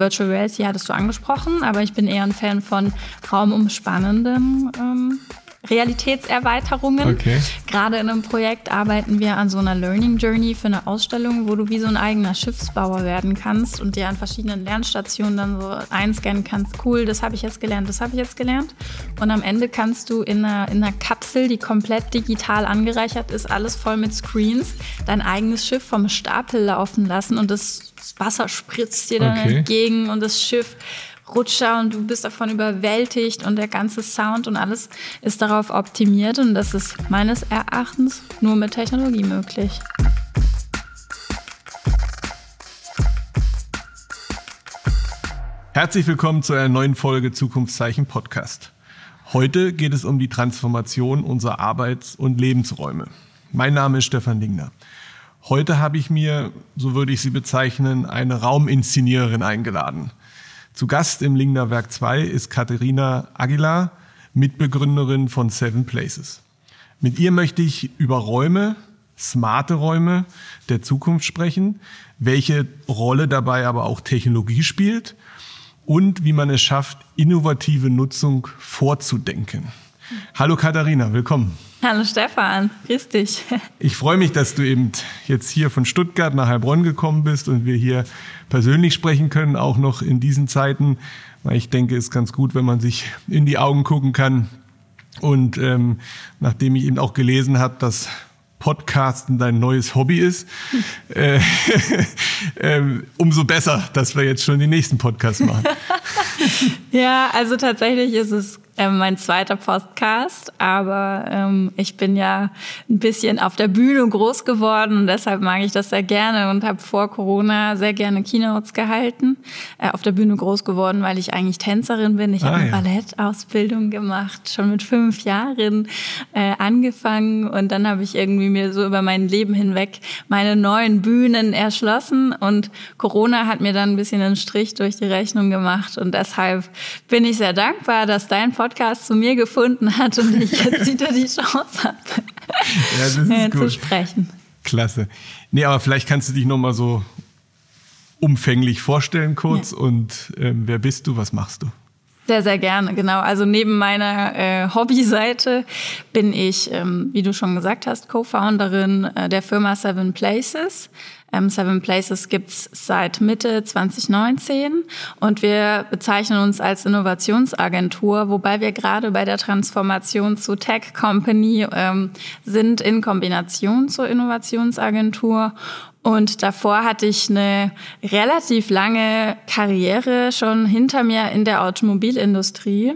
Virtual Reality hattest du angesprochen, aber ich bin eher ein Fan von raumumspannendem ähm, Realitätserweiterungen. Okay. Gerade in einem Projekt arbeiten wir an so einer Learning Journey für eine Ausstellung, wo du wie so ein eigener Schiffsbauer werden kannst und dir an verschiedenen Lernstationen dann so einscannen kannst. Cool, das habe ich jetzt gelernt, das habe ich jetzt gelernt. Und am Ende kannst du in einer, in einer Kapsel, die komplett digital angereichert ist, alles voll mit Screens, dein eigenes Schiff vom Stapel laufen lassen und das Wasser spritzt dir dann okay. entgegen und das Schiff Rutscher und du bist davon überwältigt und der ganze Sound und alles ist darauf optimiert und das ist meines Erachtens nur mit Technologie möglich. Herzlich willkommen zu einer neuen Folge Zukunftszeichen Podcast. Heute geht es um die Transformation unserer Arbeits- und Lebensräume. Mein Name ist Stefan Lingner. Heute habe ich mir, so würde ich sie bezeichnen, eine Rauminszeniererin eingeladen. Zu Gast im Lingner Werk 2 ist Katharina Aguilar, Mitbegründerin von Seven Places. Mit ihr möchte ich über Räume, smarte Räume der Zukunft sprechen, welche Rolle dabei aber auch Technologie spielt und wie man es schafft, innovative Nutzung vorzudenken. Hallo Katharina, willkommen. Hallo Stefan, grüß dich. Ich freue mich, dass du eben jetzt hier von Stuttgart nach Heilbronn gekommen bist und wir hier persönlich sprechen können, auch noch in diesen Zeiten, weil ich denke, es ist ganz gut, wenn man sich in die Augen gucken kann. Und ähm, nachdem ich eben auch gelesen habe, dass Podcasten dein neues Hobby ist, äh, äh, umso besser, dass wir jetzt schon den nächsten Podcast machen. ja, also tatsächlich ist es ähm, mein zweiter Podcast, aber ähm, ich bin ja ein bisschen auf der Bühne groß geworden und deshalb mag ich das sehr gerne und habe vor Corona sehr gerne Keynotes gehalten. Äh, auf der Bühne groß geworden, weil ich eigentlich Tänzerin bin. Ich ah, habe eine ja. Ballettausbildung gemacht, schon mit fünf Jahren äh, angefangen und dann habe ich irgendwie mir so über mein Leben hinweg meine neuen Bühnen erschlossen und Corona hat mir dann ein bisschen einen Strich durch die Rechnung gemacht und deshalb bin ich sehr dankbar, dass dein Podcast Podcast zu mir gefunden hat und ich jetzt wieder die Chance habe, ja, äh, zu sprechen. Klasse. Nee, aber vielleicht kannst du dich nochmal so umfänglich vorstellen kurz ja. und ähm, wer bist du, was machst du? Sehr, sehr gerne, genau. Also neben meiner äh, Hobbyseite bin ich, ähm, wie du schon gesagt hast, Co-Founderin äh, der Firma Seven Places. Ähm, Seven Places gibt's seit Mitte 2019 und wir bezeichnen uns als Innovationsagentur, wobei wir gerade bei der Transformation zu Tech Company ähm, sind in Kombination zur Innovationsagentur. Und davor hatte ich eine relativ lange Karriere schon hinter mir in der Automobilindustrie.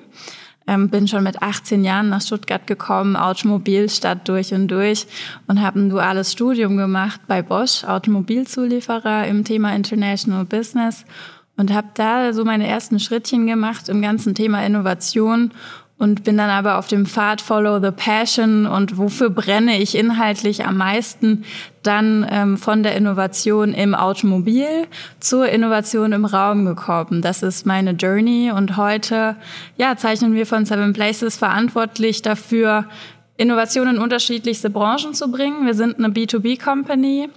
Ähm, bin schon mit 18 Jahren nach Stuttgart gekommen, Automobilstadt durch und durch und habe ein duales Studium gemacht bei Bosch, Automobilzulieferer im Thema International Business und habe da so meine ersten Schrittchen gemacht im ganzen Thema Innovation und bin dann aber auf dem Pfad Follow the Passion und wofür brenne ich inhaltlich am meisten, dann ähm, von der Innovation im Automobil zur Innovation im Raum gekommen. Das ist meine Journey und heute ja, zeichnen wir von Seven Places verantwortlich dafür, Innovationen in unterschiedlichste Branchen zu bringen. Wir sind eine B2B-Company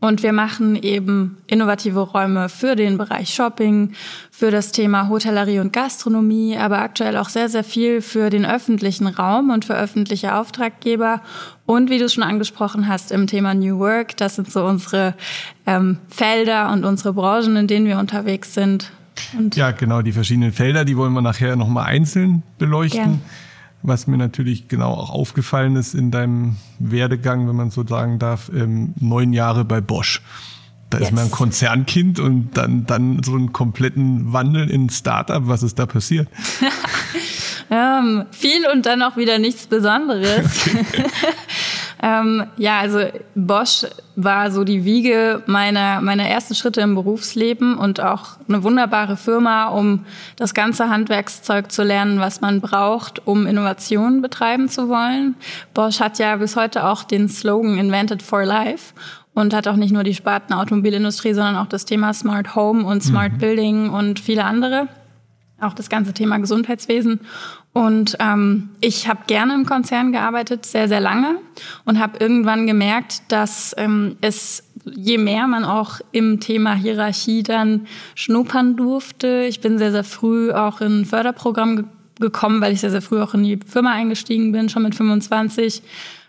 und wir machen eben innovative Räume für den Bereich Shopping, für das Thema Hotellerie und Gastronomie, aber aktuell auch sehr, sehr viel für den öffentlichen Raum und für öffentliche Auftraggeber. Und wie du schon angesprochen hast, im Thema New Work, das sind so unsere ähm, Felder und unsere Branchen, in denen wir unterwegs sind. Und ja, genau, die verschiedenen Felder, die wollen wir nachher nochmal einzeln beleuchten. Gern. Was mir natürlich genau auch aufgefallen ist in deinem Werdegang, wenn man so sagen darf, ähm, neun Jahre bei Bosch. Da yes. ist man ein Konzernkind und dann, dann so einen kompletten Wandel in Startup. Was ist da passiert? ähm, viel und dann auch wieder nichts Besonderes. Okay. Ähm, ja, also Bosch war so die Wiege meiner, meiner ersten Schritte im Berufsleben und auch eine wunderbare Firma, um das ganze Handwerkszeug zu lernen, was man braucht, um Innovationen betreiben zu wollen. Bosch hat ja bis heute auch den Slogan Invented for Life und hat auch nicht nur die Sparten Automobilindustrie, sondern auch das Thema Smart Home und Smart mhm. Building und viele andere. Auch das ganze Thema Gesundheitswesen. Und ähm, ich habe gerne im Konzern gearbeitet, sehr, sehr lange und habe irgendwann gemerkt, dass ähm, es je mehr man auch im Thema Hierarchie dann schnuppern durfte. Ich bin sehr, sehr früh auch in ein Förderprogramm ge gekommen, weil ich sehr, sehr früh auch in die Firma eingestiegen bin, schon mit 25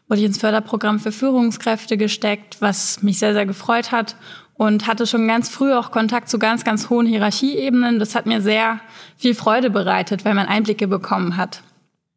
wurde ich ins Förderprogramm für Führungskräfte gesteckt, was mich sehr, sehr gefreut hat und hatte schon ganz früh auch Kontakt zu ganz, ganz hohen Hierarchieebenen. Das hat mir sehr viel Freude bereitet, weil man Einblicke bekommen hat.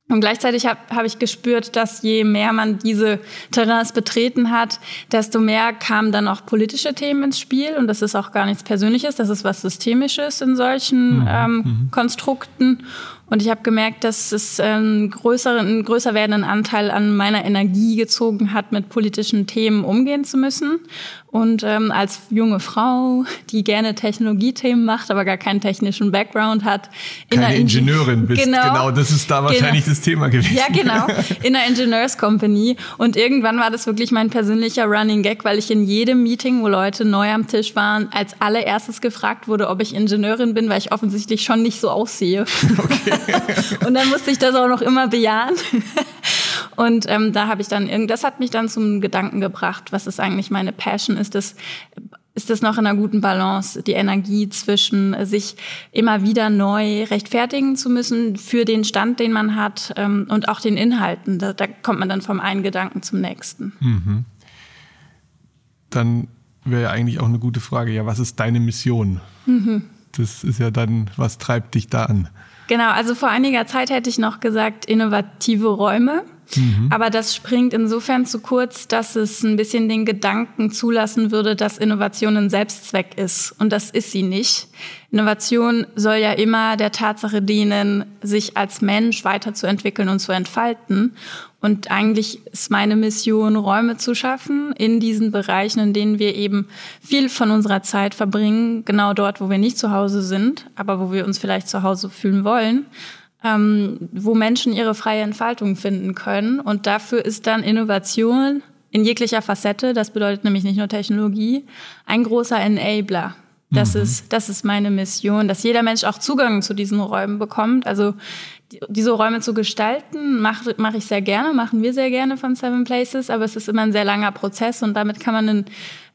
Und gleichzeitig habe hab ich gespürt, dass je mehr man diese Terrains betreten hat, desto mehr kamen dann auch politische Themen ins Spiel. Und das ist auch gar nichts Persönliches, das ist was Systemisches in solchen mhm. ähm, mhm. Konstrukten. Und ich habe gemerkt, dass es einen größeren, einen größer werdenden Anteil an meiner Energie gezogen hat, mit politischen Themen umgehen zu müssen. Und ähm, als junge Frau, die gerne Technologiethemen macht, aber gar keinen technischen Background hat. In Keine Ingenieurin bist, genau, genau, das ist da wahrscheinlich genau. das Thema gewesen. Ja, genau, in einer Ingenieurscompany. Und irgendwann war das wirklich mein persönlicher Running Gag, weil ich in jedem Meeting, wo Leute neu am Tisch waren, als allererstes gefragt wurde, ob ich Ingenieurin bin, weil ich offensichtlich schon nicht so aussehe. Okay. und dann musste ich das auch noch immer bejahen. Und ähm, da habe ich dann das hat mich dann zum Gedanken gebracht, was ist eigentlich meine Passion? Ist das ist das noch in einer guten Balance, die Energie zwischen äh, sich immer wieder neu rechtfertigen zu müssen für den Stand, den man hat ähm, und auch den Inhalten. Da, da, kommt man dann vom einen Gedanken zum nächsten. Mhm. Dann wäre ja eigentlich auch eine gute Frage, ja, was ist deine Mission? Mhm. Das ist ja dann, was treibt dich da an? Genau, also vor einiger Zeit hätte ich noch gesagt, innovative Räume. Mhm. Aber das springt insofern zu kurz, dass es ein bisschen den Gedanken zulassen würde, dass Innovation ein Selbstzweck ist. Und das ist sie nicht. Innovation soll ja immer der Tatsache dienen, sich als Mensch weiterzuentwickeln und zu entfalten. Und eigentlich ist meine Mission, Räume zu schaffen in diesen Bereichen, in denen wir eben viel von unserer Zeit verbringen, genau dort, wo wir nicht zu Hause sind, aber wo wir uns vielleicht zu Hause fühlen wollen ähm, wo Menschen ihre freie Entfaltung finden können. Und dafür ist dann Innovation in jeglicher Facette, das bedeutet nämlich nicht nur Technologie, ein großer Enabler. Das, mhm. ist, das ist meine Mission, dass jeder Mensch auch Zugang zu diesen Räumen bekommt. Also diese Räume zu gestalten, mache mach ich sehr gerne, machen wir sehr gerne von Seven Places, aber es ist immer ein sehr langer Prozess und damit kann man einen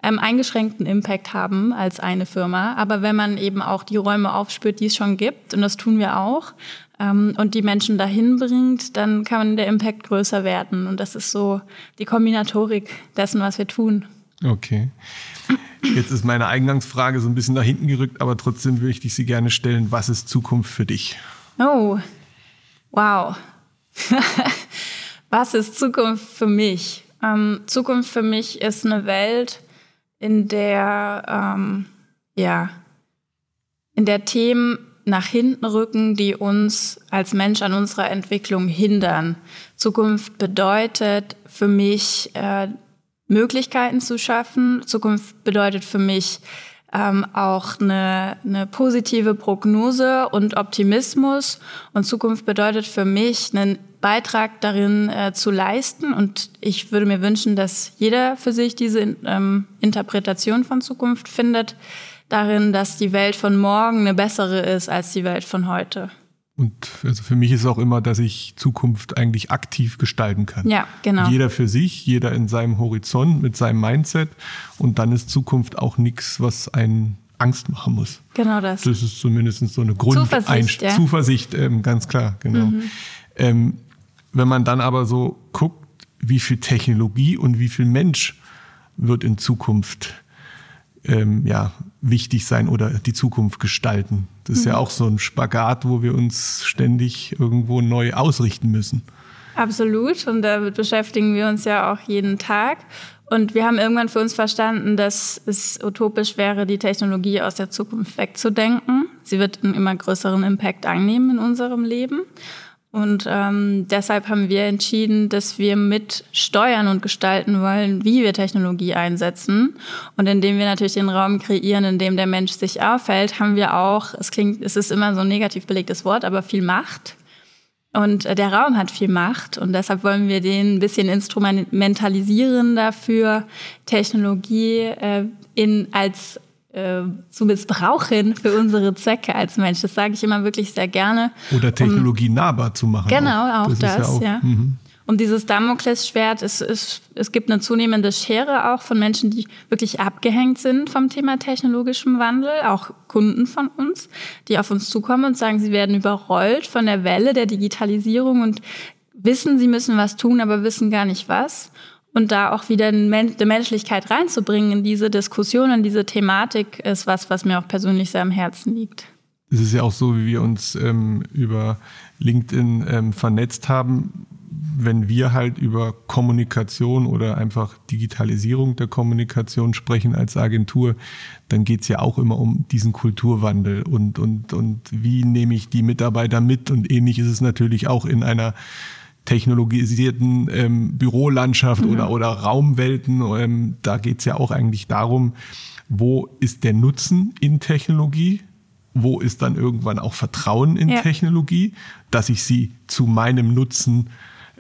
ähm, eingeschränkten Impact haben als eine Firma. Aber wenn man eben auch die Räume aufspürt, die es schon gibt, und das tun wir auch, ähm, und die Menschen dahin bringt, dann kann der Impact größer werden. Und das ist so die Kombinatorik dessen, was wir tun. Okay. Jetzt ist meine Eingangsfrage so ein bisschen nach hinten gerückt, aber trotzdem würde ich sie gerne stellen. Was ist Zukunft für dich? Oh, wow. was ist Zukunft für mich? Ähm, Zukunft für mich ist eine Welt, in der, ähm, ja, in der Themen nach hinten rücken, die uns als Mensch an unserer Entwicklung hindern. Zukunft bedeutet für mich, äh, Möglichkeiten zu schaffen. Zukunft bedeutet für mich ähm, auch eine, eine positive Prognose und Optimismus. Und Zukunft bedeutet für mich, einen Beitrag darin äh, zu leisten. Und ich würde mir wünschen, dass jeder für sich diese ähm, Interpretation von Zukunft findet darin, dass die Welt von morgen eine bessere ist als die Welt von heute. Und also für mich ist auch immer, dass ich Zukunft eigentlich aktiv gestalten kann. Ja, genau. Jeder für sich, jeder in seinem Horizont, mit seinem Mindset. Und dann ist Zukunft auch nichts, was einen Angst machen muss. Genau das. Das ist zumindest so eine Grundzuversicht, ja. Zuversicht ähm, ganz klar, genau. Mhm. Ähm, wenn man dann aber so guckt, wie viel Technologie und wie viel Mensch wird in Zukunft ähm, ja, wichtig sein oder die Zukunft gestalten. Das ist mhm. ja auch so ein Spagat, wo wir uns ständig irgendwo neu ausrichten müssen. Absolut. Und damit beschäftigen wir uns ja auch jeden Tag. Und wir haben irgendwann für uns verstanden, dass es utopisch wäre, die Technologie aus der Zukunft wegzudenken. Sie wird einen immer größeren Impact einnehmen in unserem Leben. Und ähm, deshalb haben wir entschieden, dass wir mit steuern und gestalten wollen, wie wir Technologie einsetzen. Und indem wir natürlich den Raum kreieren, in dem der Mensch sich aufhält, haben wir auch, es klingt, es ist immer so ein negativ belegtes Wort, aber viel Macht. Und äh, der Raum hat viel Macht und deshalb wollen wir den ein bisschen instrumentalisieren dafür, Technologie äh, in, als äh, zu missbrauchen für unsere Zwecke als Mensch. Das sage ich immer wirklich sehr gerne. Oder Technologie um, nahbar zu machen. Genau, auch, das. das ja. Auch, ja. Mhm. Und dieses Damoklesschwert, es, es, es gibt eine zunehmende Schere auch von Menschen, die wirklich abgehängt sind vom Thema technologischem Wandel, auch Kunden von uns, die auf uns zukommen und sagen, sie werden überrollt von der Welle der Digitalisierung und wissen, sie müssen was tun, aber wissen gar nicht was. Und da auch wieder eine Menschlichkeit reinzubringen in diese Diskussion, in diese Thematik, ist was, was mir auch persönlich sehr am Herzen liegt. Es ist ja auch so, wie wir uns ähm, über LinkedIn ähm, vernetzt haben. Wenn wir halt über Kommunikation oder einfach Digitalisierung der Kommunikation sprechen als Agentur, dann geht es ja auch immer um diesen Kulturwandel und, und, und wie nehme ich die Mitarbeiter mit. Und ähnlich ist es natürlich auch in einer technologisierten ähm, Bürolandschaft mhm. oder, oder Raumwelten. Ähm, da geht es ja auch eigentlich darum, wo ist der Nutzen in Technologie? Wo ist dann irgendwann auch Vertrauen in ja. Technologie, dass ich sie zu meinem Nutzen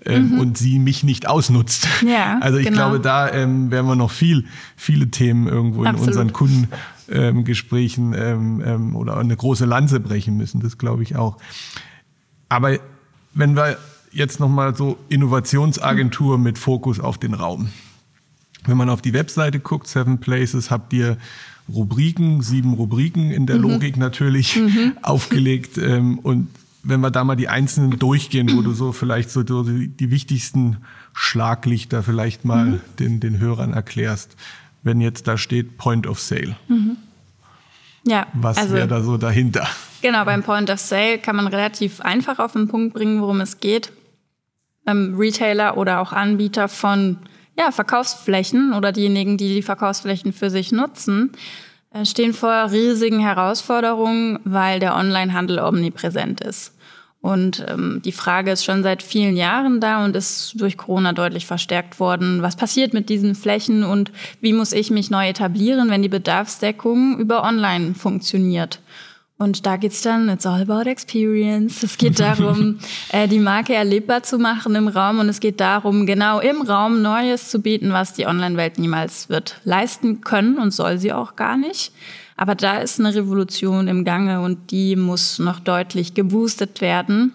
ähm, mhm. und sie mich nicht ausnutzt. Ja, also ich genau. glaube, da ähm, werden wir noch viel, viele Themen irgendwo in Absolut. unseren Kundengesprächen ähm, ähm, oder eine große Lanze brechen müssen. Das glaube ich auch. Aber wenn wir jetzt nochmal so Innovationsagentur mit Fokus auf den Raum. Wenn man auf die Webseite guckt, Seven Places, habt ihr Rubriken, sieben Rubriken in der mhm. Logik natürlich mhm. aufgelegt. Ähm, und wenn wir da mal die einzelnen durchgehen, wo du so vielleicht so die, die wichtigsten Schlaglichter vielleicht mal mhm. den, den Hörern erklärst, wenn jetzt da steht Point of Sale. Ja, was also, wäre da so dahinter? Genau, beim Point of Sale kann man relativ einfach auf den Punkt bringen, worum es geht. Ähm, Retailer oder auch Anbieter von ja, Verkaufsflächen oder diejenigen, die die Verkaufsflächen für sich nutzen, äh, stehen vor riesigen Herausforderungen, weil der Onlinehandel omnipräsent ist. Und ähm, die Frage ist schon seit vielen Jahren da und ist durch Corona deutlich verstärkt worden. Was passiert mit diesen Flächen und wie muss ich mich neu etablieren, wenn die Bedarfsdeckung über Online funktioniert? Und da geht's dann, it's all about experience. Es geht darum, äh, die Marke erlebbar zu machen im Raum und es geht darum, genau im Raum Neues zu bieten, was die Online-Welt niemals wird leisten können und soll sie auch gar nicht. Aber da ist eine Revolution im Gange und die muss noch deutlich geboostet werden.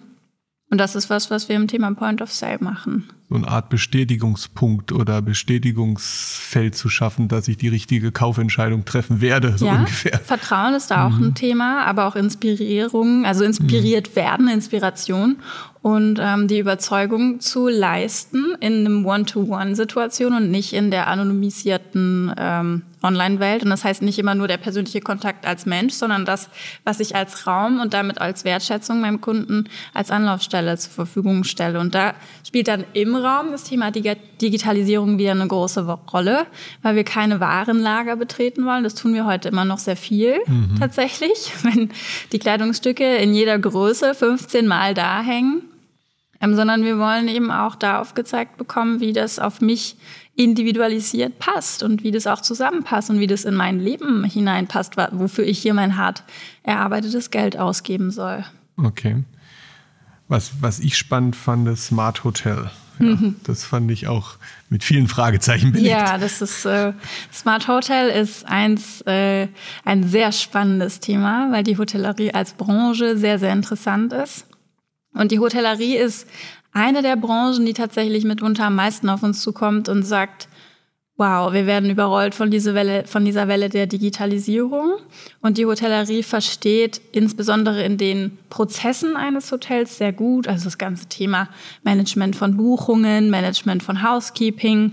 Und das ist was, was wir im Thema Point of Sale machen so eine Art Bestätigungspunkt oder Bestätigungsfeld zu schaffen, dass ich die richtige Kaufentscheidung treffen werde, so ja, ungefähr. Vertrauen ist da auch mhm. ein Thema, aber auch Inspirierung, also inspiriert mhm. werden, Inspiration und ähm, die Überzeugung zu leisten in einem One-to-One-Situation und nicht in der anonymisierten ähm, Online-Welt. Und das heißt nicht immer nur der persönliche Kontakt als Mensch, sondern das, was ich als Raum und damit als Wertschätzung meinem Kunden als Anlaufstelle zur Verfügung stelle. Und da spielt dann im Raum das Thema Digitalisierung wieder eine große Rolle, weil wir keine Warenlager betreten wollen. Das tun wir heute immer noch sehr viel mhm. tatsächlich, wenn die Kleidungsstücke in jeder Größe 15 Mal da hängen ähm, sondern wir wollen eben auch da aufgezeigt bekommen, wie das auf mich individualisiert passt und wie das auch zusammenpasst und wie das in mein Leben hineinpasst, wofür ich hier mein hart erarbeitetes Geld ausgeben soll. Okay. Was, was ich spannend fand, das Smart Hotel. Mhm. Das fand ich auch mit vielen Fragezeichen belegt. Ja, das ist äh, Smart Hotel ist eins äh, ein sehr spannendes Thema, weil die Hotellerie als Branche sehr sehr interessant ist. Und die Hotellerie ist eine der Branchen, die tatsächlich mitunter am meisten auf uns zukommt und sagt, wow, wir werden überrollt von, dieser Welle, von dieser Welle der Digitalisierung. Und die Hotellerie versteht insbesondere in den Prozessen eines Hotels sehr gut, also das ganze Thema Management von Buchungen, Management von Housekeeping,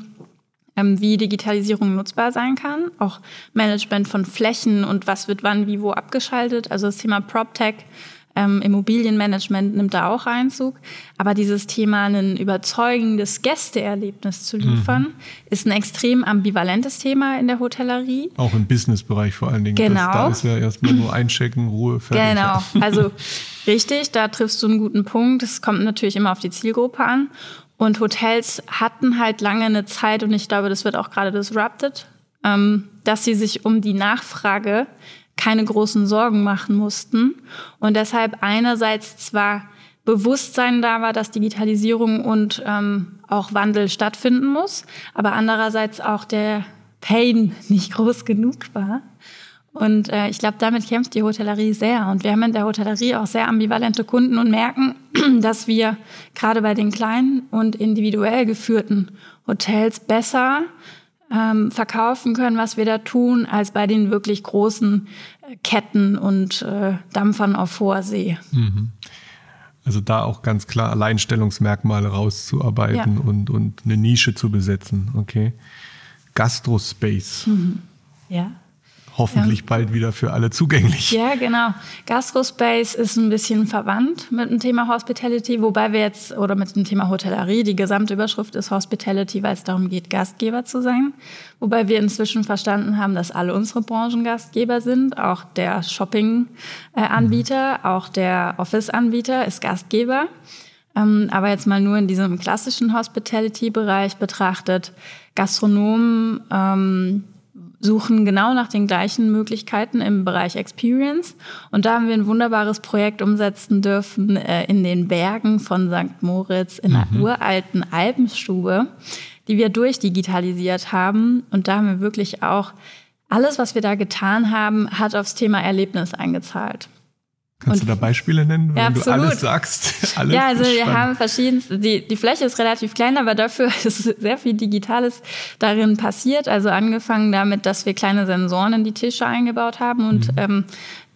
ähm, wie Digitalisierung nutzbar sein kann, auch Management von Flächen und was wird wann wie wo abgeschaltet, also das Thema PropTech ähm, Immobilienmanagement nimmt da auch Einzug. Aber dieses Thema, ein überzeugendes Gästeerlebnis zu liefern, mhm. ist ein extrem ambivalentes Thema in der Hotellerie. Auch im Businessbereich vor allen Dingen. Genau. Das, da ist ja erstmal nur einchecken, Ruhe, fertig. Genau. Also richtig, da triffst du einen guten Punkt. Es kommt natürlich immer auf die Zielgruppe an. Und Hotels hatten halt lange eine Zeit, und ich glaube, das wird auch gerade disrupted, ähm, dass sie sich um die Nachfrage keine großen Sorgen machen mussten. Und deshalb einerseits zwar Bewusstsein da war, dass Digitalisierung und ähm, auch Wandel stattfinden muss, aber andererseits auch der Pain nicht groß genug war. Und äh, ich glaube, damit kämpft die Hotellerie sehr. Und wir haben in der Hotellerie auch sehr ambivalente Kunden und merken, dass wir gerade bei den kleinen und individuell geführten Hotels besser ähm, verkaufen können, was wir da tun, als bei den wirklich großen äh, Ketten und äh, Dampfern auf hoher See. Mhm. Also da auch ganz klar Alleinstellungsmerkmale rauszuarbeiten ja. und, und eine Nische zu besetzen. Okay. Gastrospace. Mhm. Ja hoffentlich ja. bald wieder für alle zugänglich. Ja, genau. Gastrospace ist ein bisschen verwandt mit dem Thema Hospitality, wobei wir jetzt, oder mit dem Thema Hotellerie, die gesamte Überschrift ist Hospitality, weil es darum geht, Gastgeber zu sein. Wobei wir inzwischen verstanden haben, dass alle unsere Branchen Gastgeber sind. Auch der Shopping-Anbieter, mhm. auch der Office-Anbieter ist Gastgeber. Ähm, aber jetzt mal nur in diesem klassischen Hospitality-Bereich betrachtet, Gastronomen, ähm, suchen genau nach den gleichen Möglichkeiten im Bereich Experience. Und da haben wir ein wunderbares Projekt umsetzen dürfen äh, in den Bergen von St. Moritz in einer mhm. uralten Alpenstube, die wir durchdigitalisiert haben. Und da haben wir wirklich auch alles, was wir da getan haben, hat aufs Thema Erlebnis eingezahlt. Kannst und, du da Beispiele nennen, wenn ja, du alles sagst? Alles ja, also wir haben verschiedenste, die, die Fläche ist relativ klein, aber dafür ist sehr viel Digitales darin passiert. Also angefangen damit, dass wir kleine Sensoren in die Tische eingebaut haben und mhm. ähm,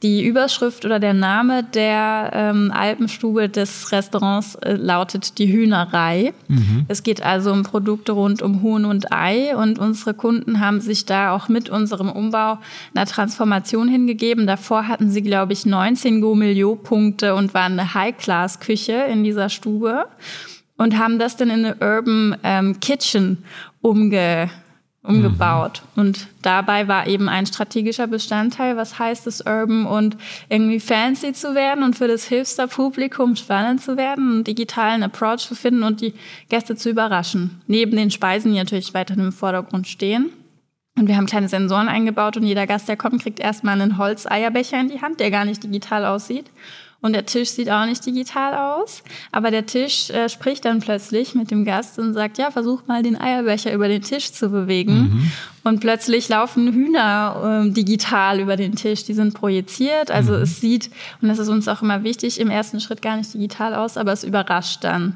die Überschrift oder der Name der ähm, Alpenstube des Restaurants äh, lautet die Hühnerei. Mhm. Es geht also um Produkte rund um Huhn und Ei und unsere Kunden haben sich da auch mit unserem Umbau einer Transformation hingegeben. Davor hatten sie, glaube ich, 19 Go-Milio-Punkte und waren eine High-Class-Küche in dieser Stube und haben das dann in eine Urban ähm, Kitchen umge umgebaut. Mhm. Und dabei war eben ein strategischer Bestandteil, was heißt es, urban und irgendwie fancy zu werden und für das Hilfster-Publikum spannend zu werden, einen digitalen Approach zu finden und die Gäste zu überraschen. Neben den Speisen, die natürlich weiterhin im Vordergrund stehen. Und wir haben kleine Sensoren eingebaut und jeder Gast, der kommt, kriegt erstmal einen Holzeierbecher in die Hand, der gar nicht digital aussieht. Und der Tisch sieht auch nicht digital aus. Aber der Tisch äh, spricht dann plötzlich mit dem Gast und sagt, ja, versuch mal den Eierbecher über den Tisch zu bewegen. Mhm. Und plötzlich laufen Hühner äh, digital über den Tisch. Die sind projiziert. Also mhm. es sieht, und das ist uns auch immer wichtig, im ersten Schritt gar nicht digital aus, aber es überrascht dann.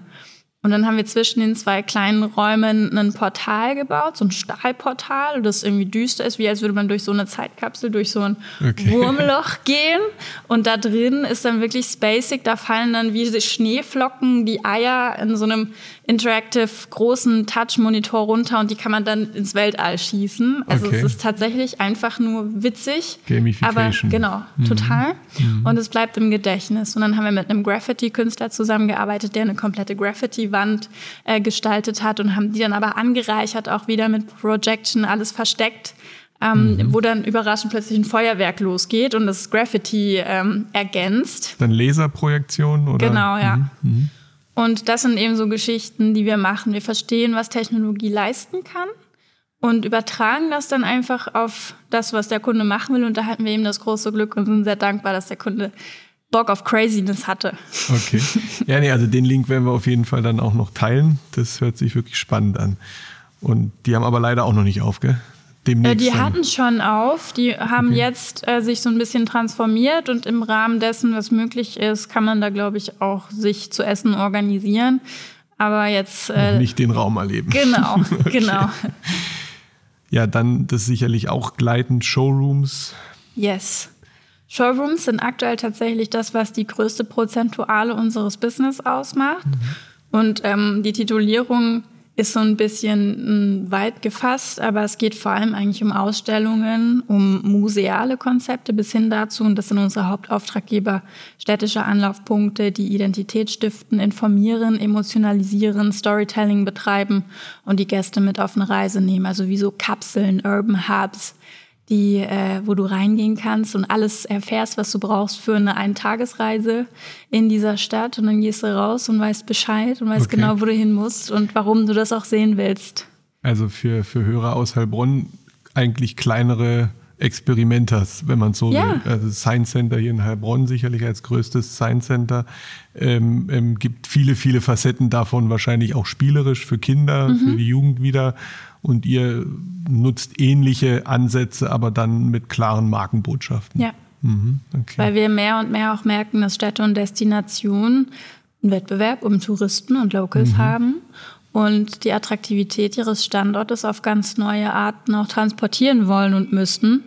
Und dann haben wir zwischen den zwei kleinen Räumen ein Portal gebaut, so ein Stahlportal, das irgendwie düster ist, wie als würde man durch so eine Zeitkapsel, durch so ein okay. Wurmloch gehen. Und da drin ist dann wirklich spacig, da fallen dann wie Schneeflocken die Eier in so einem interactive großen Touch-Monitor runter und die kann man dann ins Weltall schießen. Also okay. es ist tatsächlich einfach nur witzig. Gamification. Aber genau, mhm. total. Mhm. Und es bleibt im Gedächtnis. Und dann haben wir mit einem Graffiti-Künstler zusammengearbeitet, der eine komplette Graffiti-Wand äh, gestaltet hat und haben die dann aber angereichert, auch wieder mit Projection, alles versteckt. Ähm, mhm. wo dann überraschend plötzlich ein Feuerwerk losgeht und das Graffiti ähm, ergänzt. Dann Laserprojektion oder? Genau, ja. Mhm. mhm. Und das sind eben so Geschichten, die wir machen. Wir verstehen, was Technologie leisten kann und übertragen das dann einfach auf das, was der Kunde machen will. Und da hatten wir eben das große Glück und sind sehr dankbar, dass der Kunde Bock auf Craziness hatte. Okay. Ja, nee, also den Link werden wir auf jeden Fall dann auch noch teilen. Das hört sich wirklich spannend an. Und die haben aber leider auch noch nicht auf, gell? Demnächst? Die hatten schon auf. Die haben okay. jetzt äh, sich so ein bisschen transformiert und im Rahmen dessen, was möglich ist, kann man da, glaube ich, auch sich zu essen organisieren. Aber jetzt. Äh, nicht den Raum erleben. Genau, okay. genau. Ja, dann das sicherlich auch gleitend Showrooms. Yes. Showrooms sind aktuell tatsächlich das, was die größte Prozentuale unseres Business ausmacht. Mhm. Und ähm, die Titulierung ist so ein bisschen hm, weit gefasst, aber es geht vor allem eigentlich um Ausstellungen, um museale Konzepte bis hin dazu, und das sind unsere Hauptauftraggeber, städtische Anlaufpunkte, die Identität stiften, informieren, emotionalisieren, Storytelling betreiben und die Gäste mit auf eine Reise nehmen, also wie so Kapseln, Urban Hubs, die, äh, wo du reingehen kannst und alles erfährst, was du brauchst für eine Eintagesreise in dieser Stadt. Und dann gehst du raus und weißt Bescheid und weißt okay. genau, wo du hin musst und warum du das auch sehen willst. Also für, für Hörer aus Heilbronn eigentlich kleinere Experimentas, wenn man so ja. will. Also Science Center hier in Heilbronn sicherlich als größtes Science Center. Ähm, ähm, gibt viele, viele Facetten davon, wahrscheinlich auch spielerisch für Kinder, mhm. für die Jugend wieder. Und ihr nutzt ähnliche Ansätze, aber dann mit klaren Markenbotschaften. Ja. Mhm, okay. Weil wir mehr und mehr auch merken, dass Städte und Destinationen einen Wettbewerb um Touristen und Locals mhm. haben und die Attraktivität ihres Standortes auf ganz neue Arten auch transportieren wollen und müssten.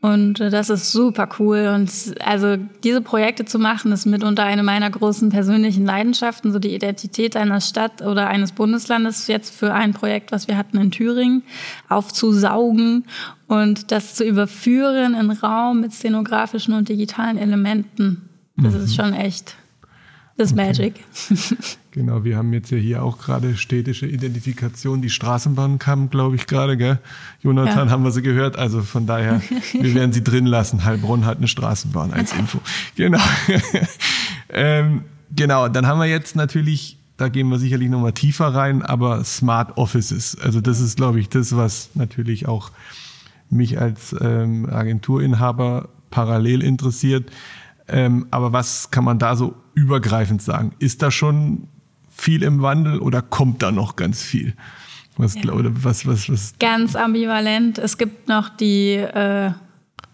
Und äh, das ist super cool. Und also diese Projekte zu machen, ist mitunter eine meiner großen persönlichen Leidenschaften, so die Identität einer Stadt oder eines Bundeslandes jetzt für ein Projekt, was wir hatten in Thüringen, aufzusaugen und das zu überführen in Raum mit szenografischen und digitalen Elementen. Das mhm. ist schon echt das okay. Magic. Genau, wir haben jetzt ja hier auch gerade städtische Identifikation. Die Straßenbahn kam, glaube ich, gerade, gell? Jonathan, ja. haben wir sie gehört. Also von daher, wir werden sie drin lassen. Heilbronn hat eine Straßenbahn als Info. Genau. ähm, genau, dann haben wir jetzt natürlich, da gehen wir sicherlich nochmal tiefer rein, aber Smart Offices. Also das ist, glaube ich, das, was natürlich auch mich als ähm, Agenturinhaber parallel interessiert. Ähm, aber was kann man da so übergreifend sagen? Ist da schon viel im Wandel oder kommt da noch ganz viel? Was, ja. oder was, was, was? Ganz ambivalent. Es gibt noch die äh,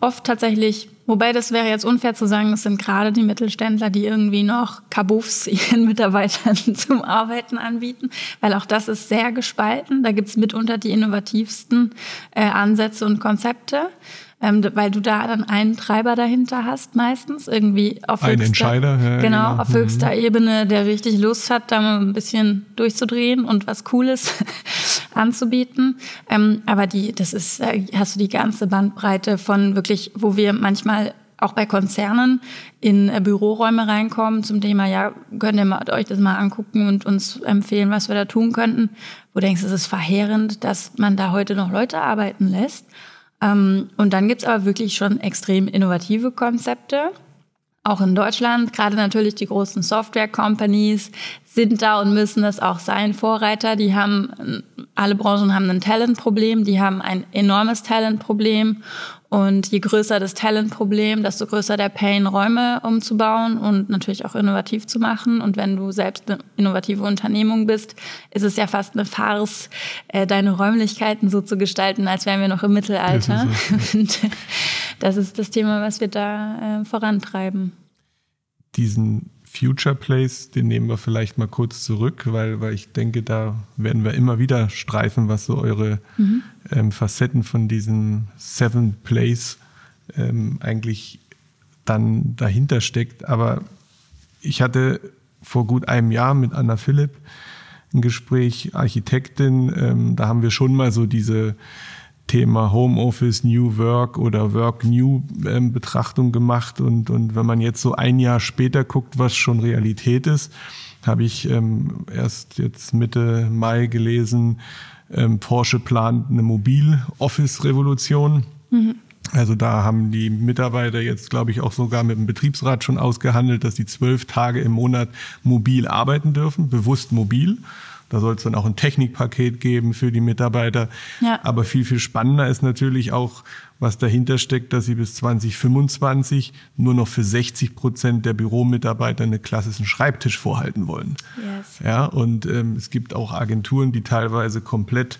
oft tatsächlich, wobei das wäre jetzt unfair zu sagen, es sind gerade die Mittelständler, die irgendwie noch Kabuffs ihren Mitarbeitern zum Arbeiten anbieten, weil auch das ist sehr gespalten. Da gibt es mitunter die innovativsten äh, Ansätze und Konzepte ähm, weil du da dann einen Treiber dahinter hast meistens irgendwie auf ein höchster, Entscheider, ja, genau, genau, auf mhm. höchster Ebene, der richtig Lust hat, da mal ein bisschen durchzudrehen und was Cooles anzubieten. Ähm, aber die, das ist, äh, hast du die ganze Bandbreite von wirklich, wo wir manchmal auch bei Konzernen in äh, Büroräume reinkommen zum Thema, ja, könnt ihr mal, euch das mal angucken und uns empfehlen, was wir da tun könnten. Wo du denkst, es ist verheerend, dass man da heute noch Leute arbeiten lässt. Ähm, und dann gibt's aber wirklich schon extrem innovative Konzepte. Auch in Deutschland, gerade natürlich die großen Software-Companies sind da und müssen das auch sein, Vorreiter. Die haben, alle Branchen haben ein Talentproblem, die haben ein enormes Talentproblem. Und je größer das Talentproblem, desto größer der Pain, Räume umzubauen und natürlich auch innovativ zu machen. Und wenn du selbst eine innovative Unternehmung bist, ist es ja fast eine Farce, äh, deine Räumlichkeiten so zu gestalten, als wären wir noch im Mittelalter. Das und das ist das Thema, was wir da äh, vorantreiben. Diesen Future Place, den nehmen wir vielleicht mal kurz zurück, weil, weil ich denke, da werden wir immer wieder streifen, was so eure mhm. ähm, Facetten von diesem Seven Place ähm, eigentlich dann dahinter steckt. Aber ich hatte vor gut einem Jahr mit Anna Philipp ein Gespräch, Architektin, ähm, da haben wir schon mal so diese Thema Homeoffice, New Work oder Work New ähm, Betrachtung gemacht. Und, und wenn man jetzt so ein Jahr später guckt, was schon Realität ist, habe ich ähm, erst jetzt Mitte Mai gelesen, ähm, Porsche plant eine Mobil-Office-Revolution. Mhm. Also da haben die Mitarbeiter jetzt, glaube ich, auch sogar mit dem Betriebsrat schon ausgehandelt, dass die zwölf Tage im Monat mobil arbeiten dürfen, bewusst mobil. Da soll es dann auch ein Technikpaket geben für die Mitarbeiter. Ja. Aber viel, viel spannender ist natürlich auch, was dahinter steckt, dass sie bis 2025 nur noch für 60 Prozent der Büromitarbeiter einen klassischen Schreibtisch vorhalten wollen. Yes. Ja, und ähm, es gibt auch Agenturen, die teilweise komplett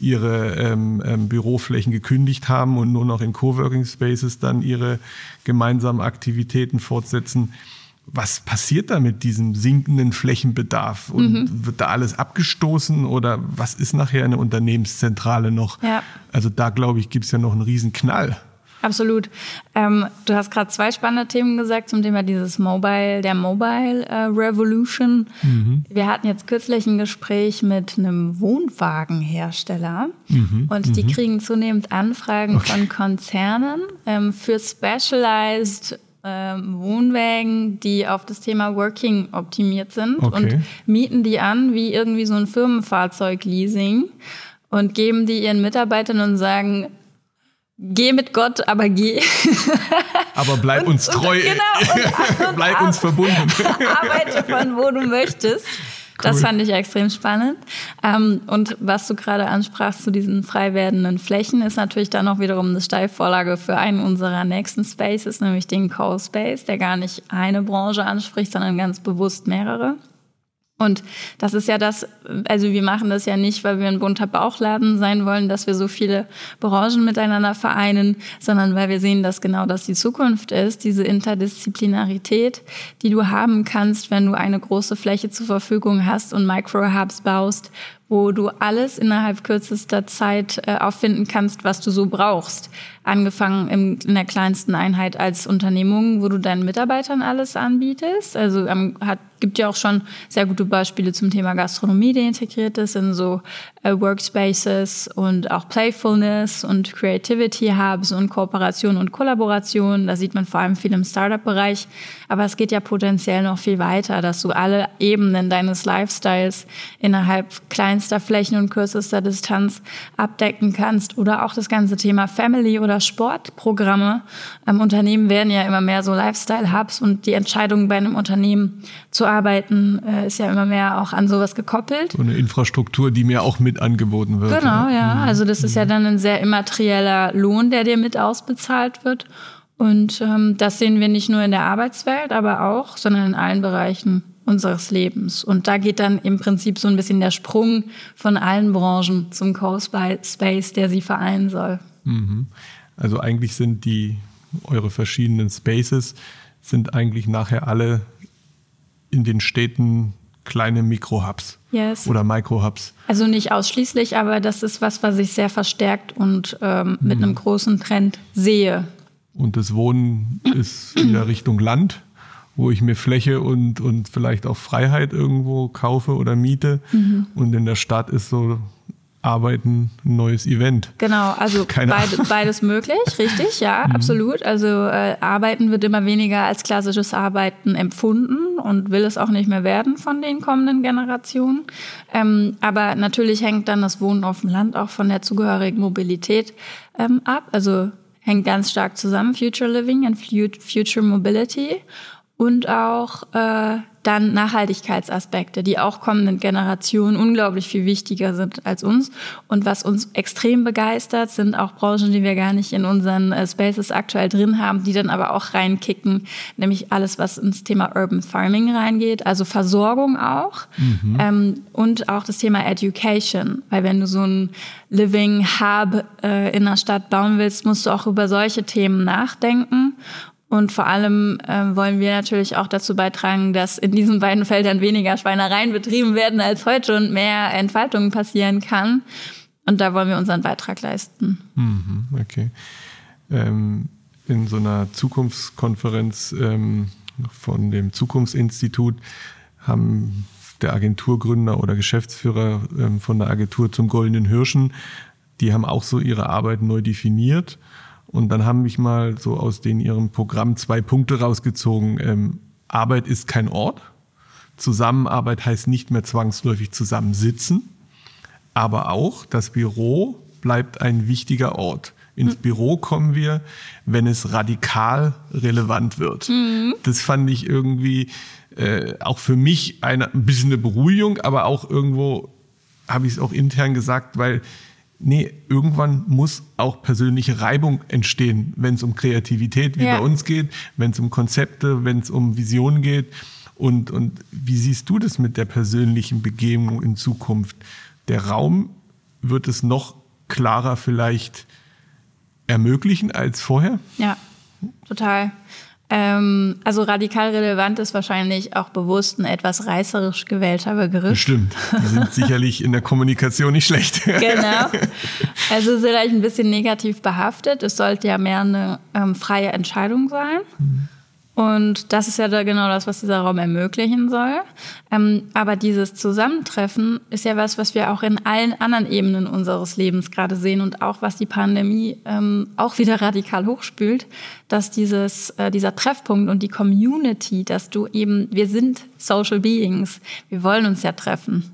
ihre ähm, ähm, Büroflächen gekündigt haben und nur noch in Coworking Spaces dann ihre gemeinsamen Aktivitäten fortsetzen was passiert da mit diesem sinkenden Flächenbedarf? Und mhm. wird da alles abgestoßen oder was ist nachher eine Unternehmenszentrale noch? Ja. Also da, glaube ich, gibt es ja noch einen riesen Knall. Absolut. Ähm, du hast gerade zwei spannende Themen gesagt zum Thema dieses Mobile, der Mobile äh, Revolution. Mhm. Wir hatten jetzt kürzlich ein Gespräch mit einem Wohnwagenhersteller mhm. und die mhm. kriegen zunehmend Anfragen okay. von Konzernen ähm, für Specialized Wohnwägen, die auf das Thema Working optimiert sind okay. und mieten die an wie irgendwie so ein Firmenfahrzeug-Leasing und geben die ihren Mitarbeitern und sagen, geh mit Gott, aber geh. Aber bleib uns treu. Und, genau, und, bleib uns verbunden. Arbeite von wo du möchtest. Das fand ich extrem spannend. Ähm, und was du gerade ansprachst zu diesen frei werdenden Flächen, ist natürlich dann auch wiederum eine Steilvorlage für einen unserer nächsten Spaces, nämlich den Co-Space, der gar nicht eine Branche anspricht, sondern ganz bewusst mehrere. Und das ist ja das, also wir machen das ja nicht, weil wir ein bunter Bauchladen sein wollen, dass wir so viele Branchen miteinander vereinen, sondern weil wir sehen, dass genau das die Zukunft ist, diese Interdisziplinarität, die du haben kannst, wenn du eine große Fläche zur Verfügung hast und Micro-Hubs baust, wo du alles innerhalb kürzester Zeit äh, auffinden kannst, was du so brauchst. Angefangen im, in der kleinsten Einheit als Unternehmung, wo du deinen Mitarbeitern alles anbietest. Also ähm, hat, gibt ja auch schon sehr gute Beispiele zum Thema Gastronomie, die integriert ist in so äh, Workspaces und auch Playfulness und Creativity Hubs und Kooperation und Kollaboration. Da sieht man vor allem viel im Startup-Bereich. Aber es geht ja potenziell noch viel weiter, dass du alle Ebenen deines Lifestyles innerhalb kleinster Flächen und kürzester Distanz abdecken kannst. Oder auch das ganze Thema Family oder Sportprogramme. Ähm, Unternehmen werden ja immer mehr so Lifestyle-Hubs und die Entscheidung bei einem Unternehmen zu arbeiten äh, ist ja immer mehr auch an sowas gekoppelt. So eine Infrastruktur, die mir auch mit angeboten wird. Genau, ja. Mhm. Also das ist ja dann ein sehr immaterieller Lohn, der dir mit ausbezahlt wird. Und ähm, das sehen wir nicht nur in der Arbeitswelt, aber auch, sondern in allen Bereichen unseres Lebens. Und da geht dann im Prinzip so ein bisschen der Sprung von allen Branchen zum Co-Space, der sie vereinen soll. Mhm. Also eigentlich sind die eure verschiedenen Spaces sind eigentlich nachher alle in den Städten kleine Mikro-Hubs yes. oder Micro-Hubs. Also nicht ausschließlich, aber das ist was, was ich sehr verstärkt und ähm, mit mhm. einem großen Trend sehe. Und das Wohnen ist wieder Richtung Land, wo ich mir Fläche und, und vielleicht auch Freiheit irgendwo kaufe oder miete. Mhm. Und in der Stadt ist so Arbeiten ein neues Event. Genau, also beid, beides möglich, richtig, ja, mhm. absolut. Also äh, Arbeiten wird immer weniger als klassisches Arbeiten empfunden und will es auch nicht mehr werden von den kommenden Generationen. Ähm, aber natürlich hängt dann das Wohnen auf dem Land auch von der zugehörigen Mobilität ähm, ab. Also hängt ganz stark zusammen, Future Living and Future Mobility und auch äh, dann Nachhaltigkeitsaspekte, die auch kommenden Generationen unglaublich viel wichtiger sind als uns. Und was uns extrem begeistert, sind auch Branchen, die wir gar nicht in unseren äh, Spaces aktuell drin haben, die dann aber auch reinkicken, nämlich alles, was ins Thema Urban Farming reingeht, also Versorgung auch mhm. ähm, und auch das Thema Education, weil wenn du so ein Living Hub äh, in der Stadt bauen willst, musst du auch über solche Themen nachdenken. Und vor allem äh, wollen wir natürlich auch dazu beitragen, dass in diesen beiden Feldern weniger Schweinereien betrieben werden als heute und mehr Entfaltung passieren kann. Und da wollen wir unseren Beitrag leisten. Mhm, okay. Ähm, in so einer Zukunftskonferenz ähm, von dem Zukunftsinstitut haben der Agenturgründer oder Geschäftsführer ähm, von der Agentur zum Goldenen Hirschen, die haben auch so ihre Arbeit neu definiert und dann haben mich mal so aus den ihrem Programm zwei Punkte rausgezogen. Ähm, Arbeit ist kein Ort. Zusammenarbeit heißt nicht mehr zwangsläufig zusammensitzen. Aber auch das Büro bleibt ein wichtiger Ort. Ins mhm. Büro kommen wir, wenn es radikal relevant wird. Mhm. Das fand ich irgendwie äh, auch für mich eine, ein bisschen eine Beruhigung, aber auch irgendwo habe ich es auch intern gesagt, weil nee, irgendwann muss auch persönliche Reibung entstehen, wenn es um Kreativität wie ja. bei uns geht, wenn es um Konzepte, wenn es um Visionen geht. Und, und wie siehst du das mit der persönlichen Begegnung in Zukunft? Der Raum wird es noch klarer vielleicht ermöglichen als vorher? Ja, total. Ähm, also radikal relevant ist wahrscheinlich auch bewusst ein etwas reißerisch gewählter Begriff. Stimmt. Die sind sicherlich in der Kommunikation nicht schlecht. genau. Also vielleicht ein bisschen negativ behaftet. Es sollte ja mehr eine ähm, freie Entscheidung sein. Mhm. Und das ist ja da genau das, was dieser Raum ermöglichen soll. Ähm, aber dieses Zusammentreffen ist ja was, was wir auch in allen anderen Ebenen unseres Lebens gerade sehen und auch was die Pandemie ähm, auch wieder radikal hochspült, dass dieses, äh, dieser Treffpunkt und die Community, dass du eben, wir sind Social Beings, wir wollen uns ja treffen.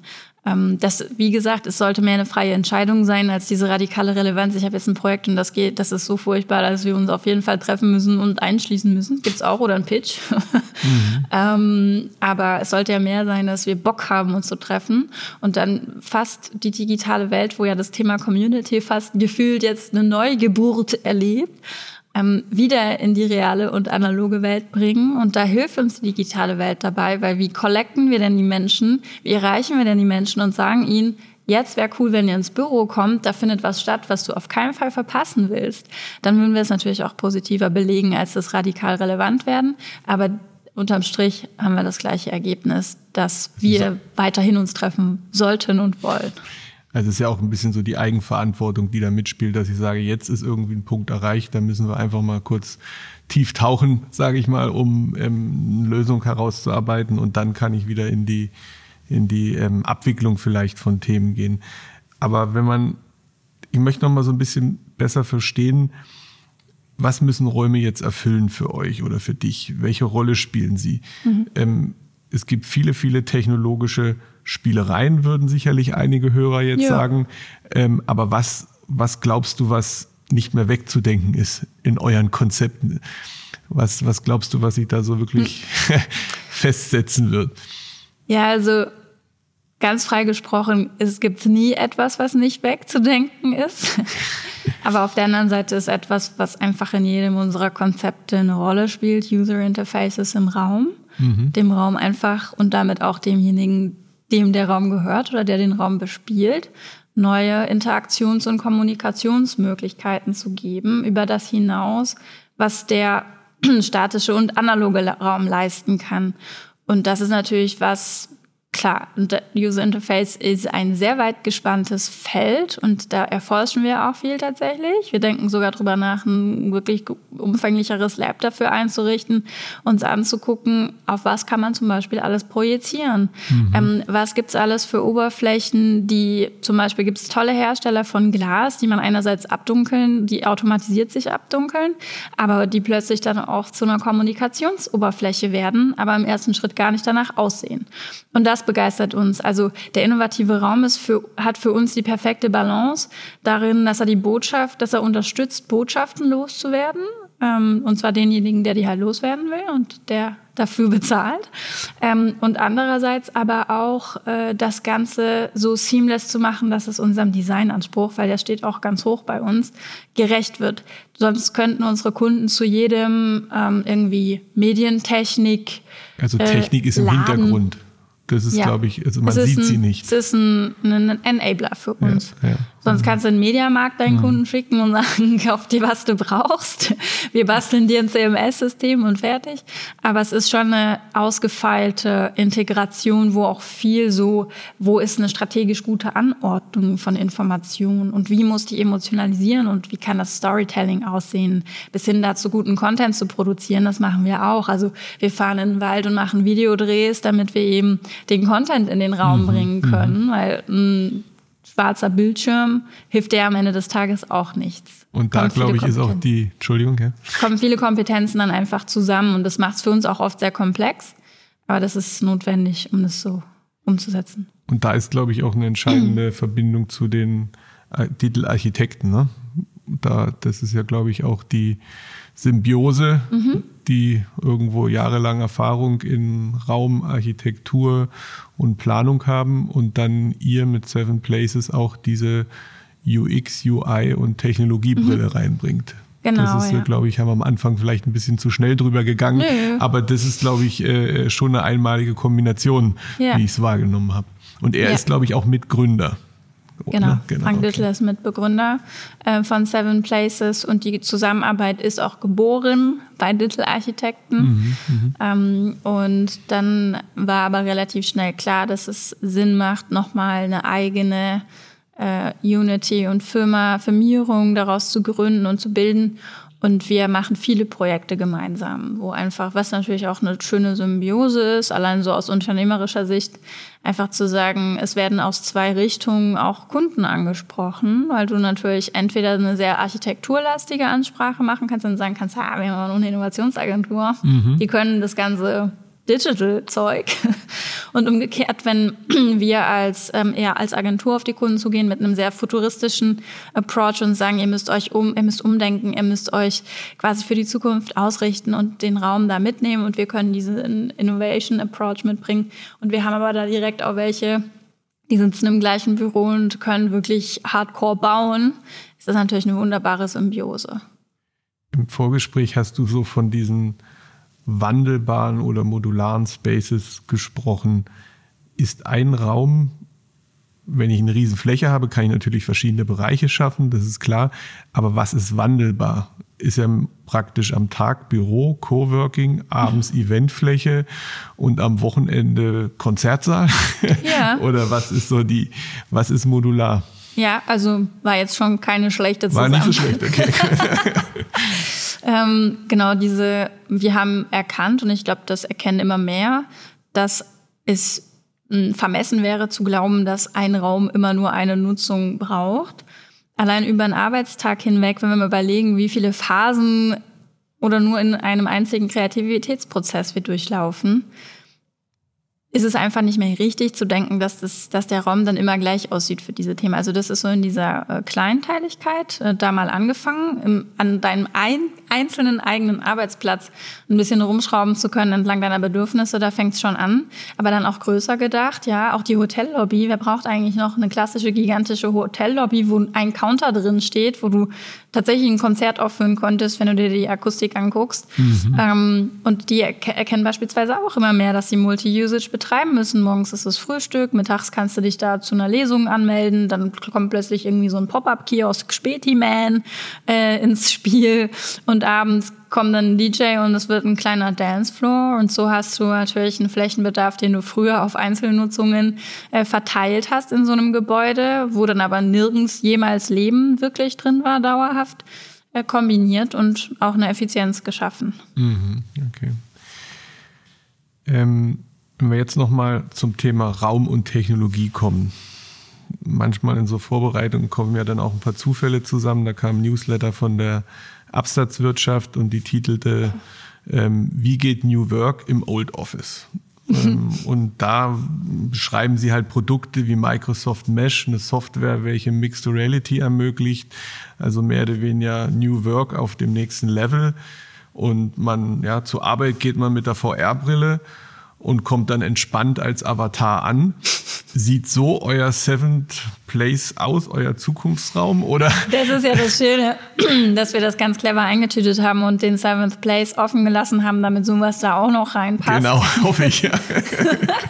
Ähm, das, wie gesagt, es sollte mehr eine freie Entscheidung sein als diese radikale Relevanz. Ich habe jetzt ein Projekt und das geht, das ist so furchtbar, dass wir uns auf jeden Fall treffen müssen und einschließen müssen. Gibt's auch oder ein Pitch. Mhm. ähm, aber es sollte ja mehr sein, dass wir Bock haben, uns zu treffen und dann fast die digitale Welt, wo ja das Thema Community fast gefühlt jetzt eine Neugeburt erlebt ähm, wieder in die reale und analoge Welt bringen. Und da hilft uns die digitale Welt dabei, weil wie collecten wir denn die Menschen, wie erreichen wir denn die Menschen und sagen ihnen, Jetzt wäre cool, wenn ihr ins Büro kommt, da findet was statt, was du auf keinen Fall verpassen willst. Dann würden wir es natürlich auch positiver belegen, als das radikal relevant werden. Aber unterm Strich haben wir das gleiche Ergebnis, dass wir so. weiterhin uns treffen sollten und wollen. Also es ist ja auch ein bisschen so die Eigenverantwortung, die da mitspielt, dass ich sage, jetzt ist irgendwie ein Punkt erreicht, da müssen wir einfach mal kurz tief tauchen, sage ich mal, um ähm, eine Lösung herauszuarbeiten und dann kann ich wieder in die in die ähm, Abwicklung vielleicht von Themen gehen. Aber wenn man, ich möchte noch mal so ein bisschen besser verstehen, was müssen Räume jetzt erfüllen für euch oder für dich? Welche Rolle spielen sie? Mhm. Ähm, es gibt viele, viele technologische Spielereien, würden sicherlich einige Hörer jetzt ja. sagen. Ähm, aber was, was glaubst du, was nicht mehr wegzudenken ist in euren Konzepten? Was, was glaubst du, was sich da so wirklich hm. festsetzen wird? Ja, also ganz frei gesprochen, es gibt nie etwas, was nicht wegzudenken ist. Aber auf der anderen Seite ist etwas, was einfach in jedem unserer Konzepte eine Rolle spielt, User Interfaces im Raum. Mhm. Dem Raum einfach und damit auch demjenigen, dem der Raum gehört oder der den Raum bespielt, neue Interaktions- und Kommunikationsmöglichkeiten zu geben, über das hinaus, was der statische und analoge Raum leisten kann. Und das ist natürlich was, klar, User Interface ist ein sehr weit gespanntes Feld und da erforschen wir auch viel tatsächlich. Wir denken sogar darüber nach, ein wirklich umfänglicheres Lab dafür einzurichten, uns anzugucken, auf was kann man zum Beispiel alles projizieren. Mhm. Ähm, was gibt's alles für Oberflächen, die zum Beispiel gibt es tolle Hersteller von Glas, die man einerseits abdunkeln, die automatisiert sich abdunkeln, aber die plötzlich dann auch zu einer Kommunikationsoberfläche werden, aber im ersten Schritt gar nicht danach aussehen. Und das begeistert uns. Also der innovative Raum ist für, hat für uns die perfekte Balance darin, dass er die Botschaft, dass er unterstützt, Botschaften loszuwerden. Ähm, und zwar denjenigen, der die halt loswerden will und der dafür bezahlt. Ähm, und andererseits aber auch äh, das Ganze so seamless zu machen, dass es unserem Designanspruch, weil der steht auch ganz hoch bei uns, gerecht wird. Sonst könnten unsere Kunden zu jedem ähm, irgendwie Medientechnik. Also Technik äh, ist im Laden, Hintergrund. Das ist, ja. glaube ich, also man sieht ein, sie nicht. Es ist ein, ein Enabler für uns. Ja, ja. Sonst kannst du einen Mediamarkt deinen mhm. Kunden schicken und sagen, kauf dir, was du brauchst. Wir basteln dir ein CMS-System und fertig. Aber es ist schon eine ausgefeilte Integration, wo auch viel so, wo ist eine strategisch gute Anordnung von Informationen und wie muss die emotionalisieren und wie kann das Storytelling aussehen, bis hin dazu guten Content zu produzieren. Das machen wir auch. Also wir fahren in den Wald und machen Videodrehs, damit wir eben den Content in den Raum mhm. bringen mhm. können, weil ein schwarzer Bildschirm hilft der am Ende des Tages auch nichts. Und da, glaube ich, ist auch die, Entschuldigung, ja. Kommen viele Kompetenzen dann einfach zusammen und das macht es für uns auch oft sehr komplex, aber das ist notwendig, um das so umzusetzen. Und da ist, glaube ich, auch eine entscheidende Verbindung zu den äh, Titelarchitekten. Ne? Da, das ist ja, glaube ich, auch die Symbiose, mhm. die irgendwo jahrelang Erfahrung in Raumarchitektur und Planung haben und dann ihr mit Seven Places auch diese UX, UI und Technologiebrille mhm. reinbringt. Genau, das ist, ja. glaube ich, haben wir am Anfang vielleicht ein bisschen zu schnell drüber gegangen. Nö. Aber das ist, glaube ich, äh, schon eine einmalige Kombination, ja. wie ich es wahrgenommen habe. Und er ja. ist, glaube ich, auch Mitgründer. Genau, ne? genau Frank. Dittel ist Mitbegründer äh, von Seven Places und die Zusammenarbeit ist auch geboren bei Dittel Architekten. Mhm, mhm, ähm, und dann war aber relativ schnell klar, dass es Sinn macht, nochmal eine eigene äh, Unity und Firma, Firmierung daraus zu gründen und zu bilden. Und wir machen viele Projekte gemeinsam, wo einfach, was natürlich auch eine schöne Symbiose ist, allein so aus unternehmerischer Sicht, einfach zu sagen, es werden aus zwei Richtungen auch Kunden angesprochen, weil du natürlich entweder eine sehr architekturlastige Ansprache machen kannst und sagen kannst, ah, wir haben eine Innovationsagentur, mhm. die können das Ganze Digital-Zeug. Und umgekehrt, wenn wir als ähm, eher als Agentur auf die Kunden zugehen mit einem sehr futuristischen Approach und sagen, ihr müsst euch um, ihr müsst umdenken, ihr müsst euch quasi für die Zukunft ausrichten und den Raum da mitnehmen und wir können diesen Innovation Approach mitbringen. Und wir haben aber da direkt auch welche, die sitzen im gleichen Büro und können wirklich hardcore bauen. Das ist natürlich eine wunderbare Symbiose. Im Vorgespräch hast du so von diesen wandelbaren oder modularen Spaces gesprochen. Ist ein Raum, wenn ich eine riesen Fläche habe, kann ich natürlich verschiedene Bereiche schaffen, das ist klar. Aber was ist wandelbar? Ist ja praktisch am Tag Büro, Coworking, abends Eventfläche und am Wochenende Konzertsaal? Ja. Oder was ist so die, was ist modular? Ja, also war jetzt schon keine schlechte Zusammenarbeit. War nicht so schlecht, okay. ähm, genau, diese, wir haben erkannt, und ich glaube, das erkennen immer mehr, dass es hm, vermessen wäre zu glauben, dass ein Raum immer nur eine Nutzung braucht. Allein über einen Arbeitstag hinweg, wenn wir mal überlegen, wie viele Phasen oder nur in einem einzigen Kreativitätsprozess wir durchlaufen, ist es einfach nicht mehr richtig zu denken, dass, das, dass der Raum dann immer gleich aussieht für diese Themen. Also das ist so in dieser äh, Kleinteiligkeit äh, da mal angefangen, im, an deinem ein, einzelnen eigenen Arbeitsplatz ein bisschen rumschrauben zu können entlang deiner Bedürfnisse, da fängt es schon an. Aber dann auch größer gedacht, ja, auch die Hotellobby. Wer braucht eigentlich noch eine klassische, gigantische Hotellobby, wo ein Counter drin steht, wo du tatsächlich ein Konzert aufführen konntest, wenn du dir die Akustik anguckst. Mhm. Ähm, und die erkennen beispielsweise auch immer mehr, dass sie Multi-Usage betreiben müssen. Morgens ist es Frühstück, mittags kannst du dich da zu einer Lesung anmelden, dann kommt plötzlich irgendwie so ein Pop-up-Kiosk Späti-Man äh, ins Spiel und abends kommt dann ein DJ und es wird ein kleiner Dancefloor und so hast du natürlich einen Flächenbedarf, den du früher auf Einzelnutzungen äh, verteilt hast in so einem Gebäude, wo dann aber nirgends jemals Leben wirklich drin war, dauerhaft äh, kombiniert und auch eine Effizienz geschaffen. Mhm, okay. Ähm, wenn wir jetzt nochmal zum Thema Raum und Technologie kommen. Manchmal in so Vorbereitungen kommen ja dann auch ein paar Zufälle zusammen. Da kam ein Newsletter von der Absatzwirtschaft und die titelte ähm, Wie geht New Work im Old Office? ähm, und da beschreiben sie halt Produkte wie Microsoft Mesh, eine Software, welche Mixed Reality ermöglicht, also mehr oder weniger New Work auf dem nächsten Level. Und man, ja, zur Arbeit geht man mit der VR-Brille und kommt dann entspannt als Avatar an. Sieht so euer Seventh Place aus, euer Zukunftsraum, oder? Das ist ja das Schöne, dass wir das ganz clever eingetütet haben und den Seventh Place offen gelassen haben, damit sowas da auch noch reinpasst. Genau, hoffe ich, ja.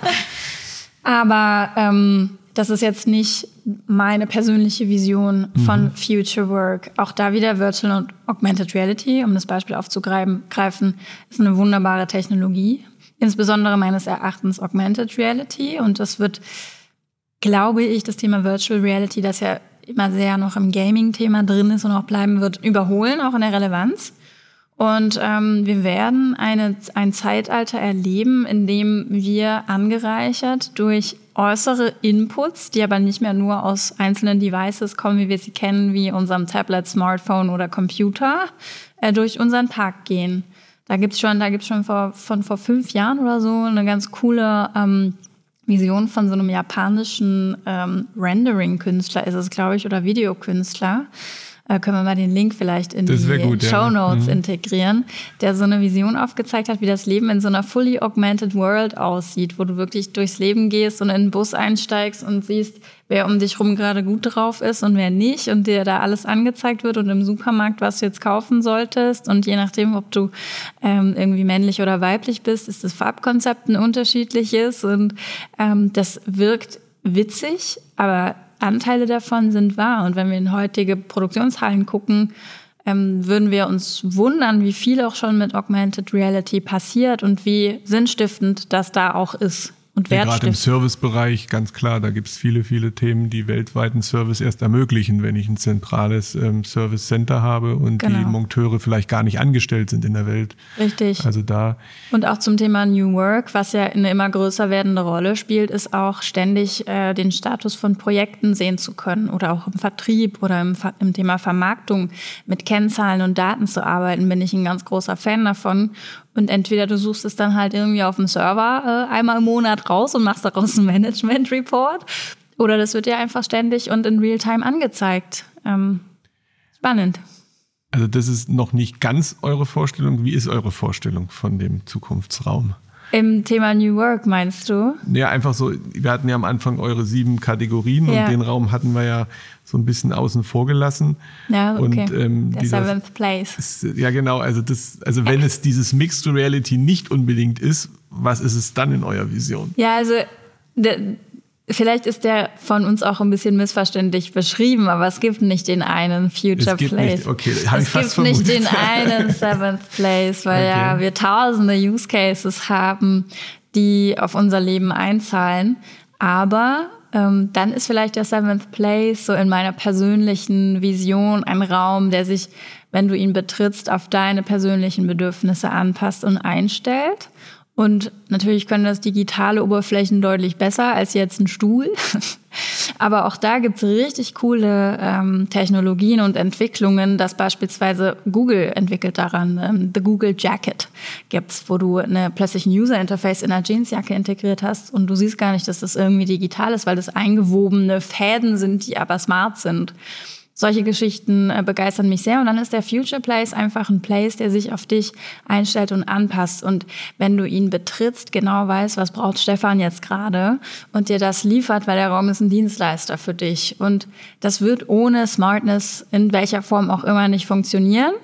Aber ähm, das ist jetzt nicht meine persönliche Vision von mhm. Future Work. Auch da wieder Virtual und Augmented Reality, um das Beispiel aufzugreifen, ist eine wunderbare Technologie insbesondere meines Erachtens Augmented Reality. Und das wird, glaube ich, das Thema Virtual Reality, das ja immer sehr noch im Gaming-Thema drin ist und auch bleiben wird, überholen, auch in der Relevanz. Und ähm, wir werden eine, ein Zeitalter erleben, in dem wir angereichert durch äußere Inputs, die aber nicht mehr nur aus einzelnen Devices kommen, wie wir sie kennen, wie unserem Tablet, Smartphone oder Computer, äh, durch unseren Tag gehen. Da gibt's schon, da gibt's schon vor, von vor fünf Jahren oder so eine ganz coole ähm, Vision von so einem japanischen ähm, Rendering-Künstler ist es, glaube ich, oder Videokünstler können wir mal den Link vielleicht in das die gut, Show Notes ja. mhm. integrieren, der so eine Vision aufgezeigt hat, wie das Leben in so einer fully augmented world aussieht, wo du wirklich durchs Leben gehst und in den Bus einsteigst und siehst, wer um dich rum gerade gut drauf ist und wer nicht und dir da alles angezeigt wird und im Supermarkt, was du jetzt kaufen solltest und je nachdem, ob du ähm, irgendwie männlich oder weiblich bist, ist das Farbkonzept ein unterschiedliches und ähm, das wirkt witzig, aber Anteile davon sind wahr. Und wenn wir in heutige Produktionshallen gucken, ähm, würden wir uns wundern, wie viel auch schon mit Augmented Reality passiert und wie sinnstiftend das da auch ist und ja, Gerade im Servicebereich, ganz klar, da gibt es viele, viele Themen, die weltweiten Service erst ermöglichen, wenn ich ein zentrales ähm, Service Center habe und genau. die Monteure vielleicht gar nicht angestellt sind in der Welt. Richtig. Also da. Und auch zum Thema New Work, was ja eine immer größer werdende Rolle spielt, ist auch ständig äh, den Status von Projekten sehen zu können oder auch im Vertrieb oder im, im Thema Vermarktung mit Kennzahlen und Daten zu arbeiten, bin ich ein ganz großer Fan davon. Und entweder du suchst es dann halt irgendwie auf dem Server äh, einmal im Monat raus und machst daraus einen Management Report. Oder das wird dir einfach ständig und in Realtime angezeigt. Ähm, spannend. Also das ist noch nicht ganz eure Vorstellung. Wie ist eure Vorstellung von dem Zukunftsraum? Im Thema New Work meinst du? Ja, einfach so, wir hatten ja am Anfang eure sieben Kategorien ja. und den Raum hatten wir ja so ein bisschen außen vor gelassen. Ja, okay. Und, ähm, Der Seventh Place. Ist, ja, genau. Also, das, also wenn es dieses Mixed Reality nicht unbedingt ist, was ist es dann in eurer Vision? Ja, also Vielleicht ist der von uns auch ein bisschen missverständlich beschrieben, aber es gibt nicht den einen Future es gibt Place. Nicht, okay, es ich gibt vermutet. nicht den einen Seventh Place, weil okay. ja wir tausende Use Cases haben, die auf unser Leben einzahlen. Aber ähm, dann ist vielleicht der Seventh Place so in meiner persönlichen Vision ein Raum, der sich, wenn du ihn betrittst, auf deine persönlichen Bedürfnisse anpasst und einstellt. Und natürlich können das digitale Oberflächen deutlich besser als jetzt ein Stuhl. Aber auch da gibt's richtig coole ähm, Technologien und Entwicklungen, dass beispielsweise Google entwickelt daran, ähm, The Google Jacket gibt's, wo du eine, plötzlich ein User-Interface in einer Jeansjacke integriert hast und du siehst gar nicht, dass das irgendwie digital ist, weil das eingewobene Fäden sind, die aber smart sind solche Geschichten äh, begeistern mich sehr. Und dann ist der Future Place einfach ein Place, der sich auf dich einstellt und anpasst. Und wenn du ihn betrittst, genau weißt, was braucht Stefan jetzt gerade und dir das liefert, weil der Raum ist ein Dienstleister für dich. Und das wird ohne Smartness in welcher Form auch immer nicht funktionieren.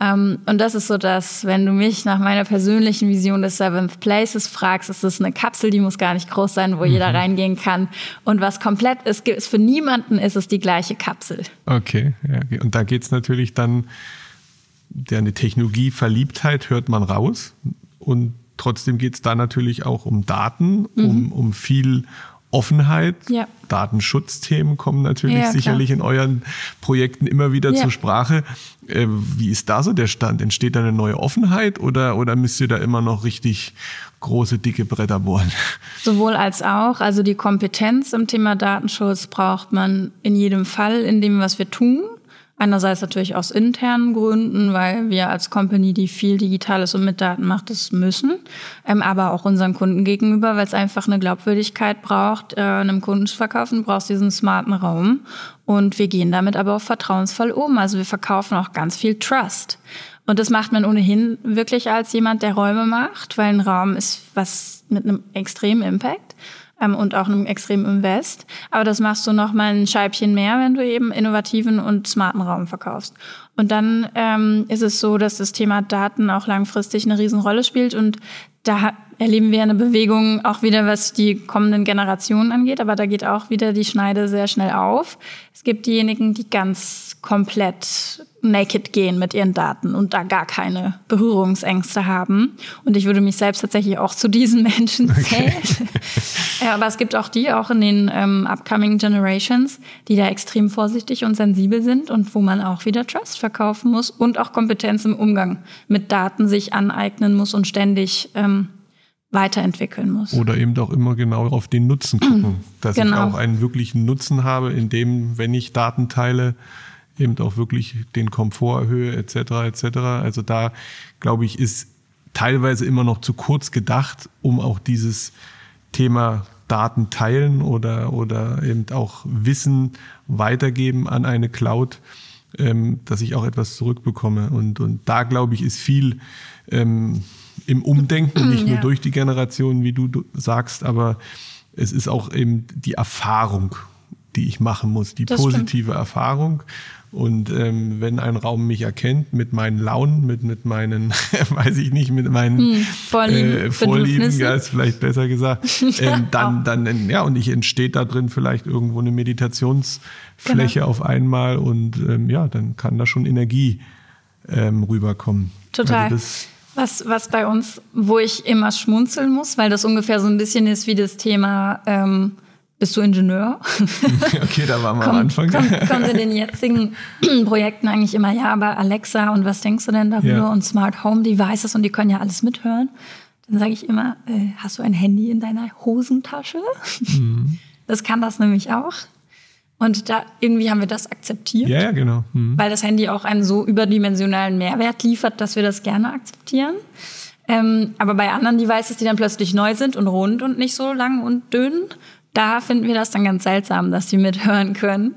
Ähm, und das ist so, dass wenn du mich nach meiner persönlichen Vision des Seventh Places fragst, ist es eine Kapsel, die muss gar nicht groß sein, wo mhm. jeder reingehen kann. Und was komplett ist, ist für niemanden ist es die gleiche Kapsel. Okay, ja, okay. und da geht es natürlich dann, ja, eine Technologieverliebtheit hört man raus. Und trotzdem geht es da natürlich auch um Daten, mhm. um, um viel Offenheit. Ja. Datenschutzthemen kommen natürlich ja, sicherlich in euren Projekten immer wieder ja. zur Sprache. Äh, wie ist da so der Stand? Entsteht da eine neue Offenheit oder, oder müsst ihr da immer noch richtig große, dicke Bretter bohren? Sowohl als auch. Also die Kompetenz im Thema Datenschutz braucht man in jedem Fall in dem, was wir tun. Einerseits natürlich aus internen Gründen, weil wir als Company, die viel Digitales und mit Daten macht, das müssen. Ähm, aber auch unseren Kunden gegenüber, weil es einfach eine Glaubwürdigkeit braucht, äh, einem Kunden zu verkaufen, brauchst diesen smarten Raum. Und wir gehen damit aber auch vertrauensvoll um. Also wir verkaufen auch ganz viel Trust. Und das macht man ohnehin wirklich als jemand, der Räume macht, weil ein Raum ist was mit einem extremen Impact ähm, und auch einem extremen Invest. Aber das machst du noch mal ein Scheibchen mehr, wenn du eben innovativen und smarten Raum verkaufst. Und dann ähm, ist es so, dass das Thema Daten auch langfristig eine Riesenrolle spielt und da erleben wir eine Bewegung auch wieder, was die kommenden Generationen angeht, aber da geht auch wieder die Schneide sehr schnell auf. Es gibt diejenigen, die ganz komplett naked gehen mit ihren Daten und da gar keine Berührungsängste haben. Und ich würde mich selbst tatsächlich auch zu diesen Menschen zählen. Okay. ja, aber es gibt auch die, auch in den ähm, upcoming Generations, die da extrem vorsichtig und sensibel sind und wo man auch wieder Trust verkaufen muss und auch Kompetenz im Umgang mit Daten sich aneignen muss und ständig ähm, weiterentwickeln muss. Oder eben doch immer genau auf den Nutzen gucken, dass genau. ich auch einen wirklichen Nutzen habe, indem, wenn ich Daten teile, eben auch wirklich den Komfort erhöhe, etc. etc. Also da, glaube ich, ist teilweise immer noch zu kurz gedacht, um auch dieses Thema Daten teilen oder, oder eben auch Wissen weitergeben an eine Cloud, ähm, dass ich auch etwas zurückbekomme. Und, und da, glaube ich, ist viel ähm, im Umdenken, nicht nur durch die Generation, wie du sagst, aber es ist auch eben die Erfahrung, die ich machen muss, die das positive stimmt. Erfahrung. Und ähm, wenn ein Raum mich erkennt mit meinen Launen, mit, mit meinen, weiß ich nicht, mit meinen hm, Vorlieben, äh, Vorlieben ja, ist vielleicht besser gesagt, ähm, dann, dann, ja, und ich entsteht da drin vielleicht irgendwo eine Meditationsfläche genau. auf einmal und ähm, ja, dann kann da schon Energie ähm, rüberkommen. Total. Also was, was bei uns, wo ich immer schmunzeln muss, weil das ungefähr so ein bisschen ist wie das Thema, ähm, bist du Ingenieur? okay, da waren wir am Anfang. Kommt, kommt in den jetzigen Projekten eigentlich immer, ja, aber Alexa und was denkst du denn darüber ja. und Smart Home Devices und die können ja alles mithören. Dann sage ich immer, äh, hast du ein Handy in deiner Hosentasche? Mhm. Das kann das nämlich auch. Und da irgendwie haben wir das akzeptiert. Ja, ja genau. Mhm. Weil das Handy auch einen so überdimensionalen Mehrwert liefert, dass wir das gerne akzeptieren. Ähm, aber bei anderen Devices, die dann plötzlich neu sind und rund und nicht so lang und dünn, da finden wir das dann ganz seltsam, dass die mithören können.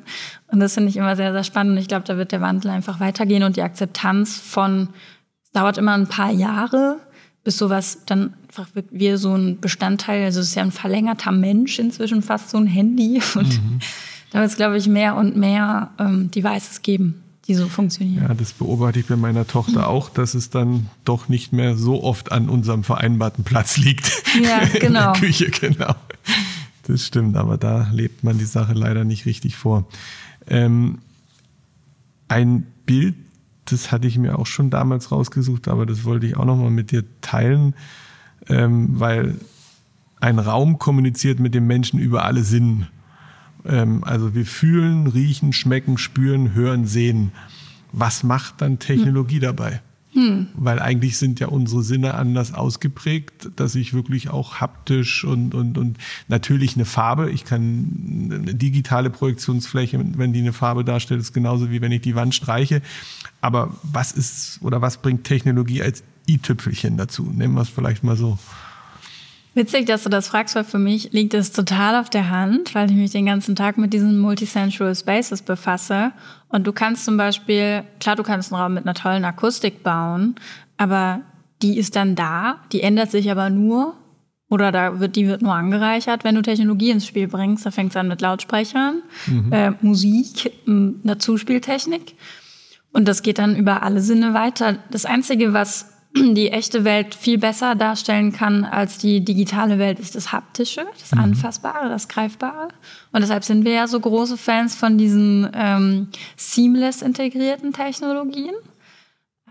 Und das finde ich immer sehr, sehr spannend. Ich glaube, da wird der Wandel einfach weitergehen und die Akzeptanz von, es dauert immer ein paar Jahre, ist sowas dann einfach wie so ein Bestandteil, also es ist ja ein verlängerter Mensch inzwischen, fast so ein Handy. Und mhm. Da wird es, glaube ich, mehr und mehr ähm, Devices geben, die so funktionieren. Ja, das beobachte ich bei meiner Tochter mhm. auch, dass es dann doch nicht mehr so oft an unserem vereinbarten Platz liegt. Ja, genau. In der Küche, genau. Das stimmt, aber da lebt man die Sache leider nicht richtig vor. Ähm, ein Bild, das hatte ich mir auch schon damals rausgesucht, aber das wollte ich auch nochmal mit dir teilen, ähm, weil ein Raum kommuniziert mit dem Menschen über alle Sinnen. Ähm, also wir fühlen, riechen, schmecken, spüren, hören, sehen. Was macht dann Technologie hm. dabei? Hm. Weil eigentlich sind ja unsere Sinne anders ausgeprägt, dass ich wirklich auch haptisch und, und, und natürlich eine Farbe, ich kann eine digitale Projektionsfläche, wenn die eine Farbe darstellt, ist genauso wie wenn ich die Wand streiche. Aber was ist oder was bringt Technologie als i-Tüpfelchen dazu? Nehmen wir es vielleicht mal so. Witzig, dass du das fragst, weil für mich liegt es total auf der Hand, weil ich mich den ganzen Tag mit diesen Multisensual Spaces befasse. Und du kannst zum Beispiel, klar, du kannst einen Raum mit einer tollen Akustik bauen, aber die ist dann da, die ändert sich aber nur oder da wird, die wird nur angereichert, wenn du Technologie ins Spiel bringst. Da fängt es an mit Lautsprechern, mhm. äh, Musik, einer Zuspieltechnik. Und das geht dann über alle Sinne weiter. Das Einzige, was die echte Welt viel besser darstellen kann als die digitale Welt, ist das Haptische, das mhm. Anfassbare, das Greifbare. Und deshalb sind wir ja so große Fans von diesen ähm, seamless integrierten Technologien.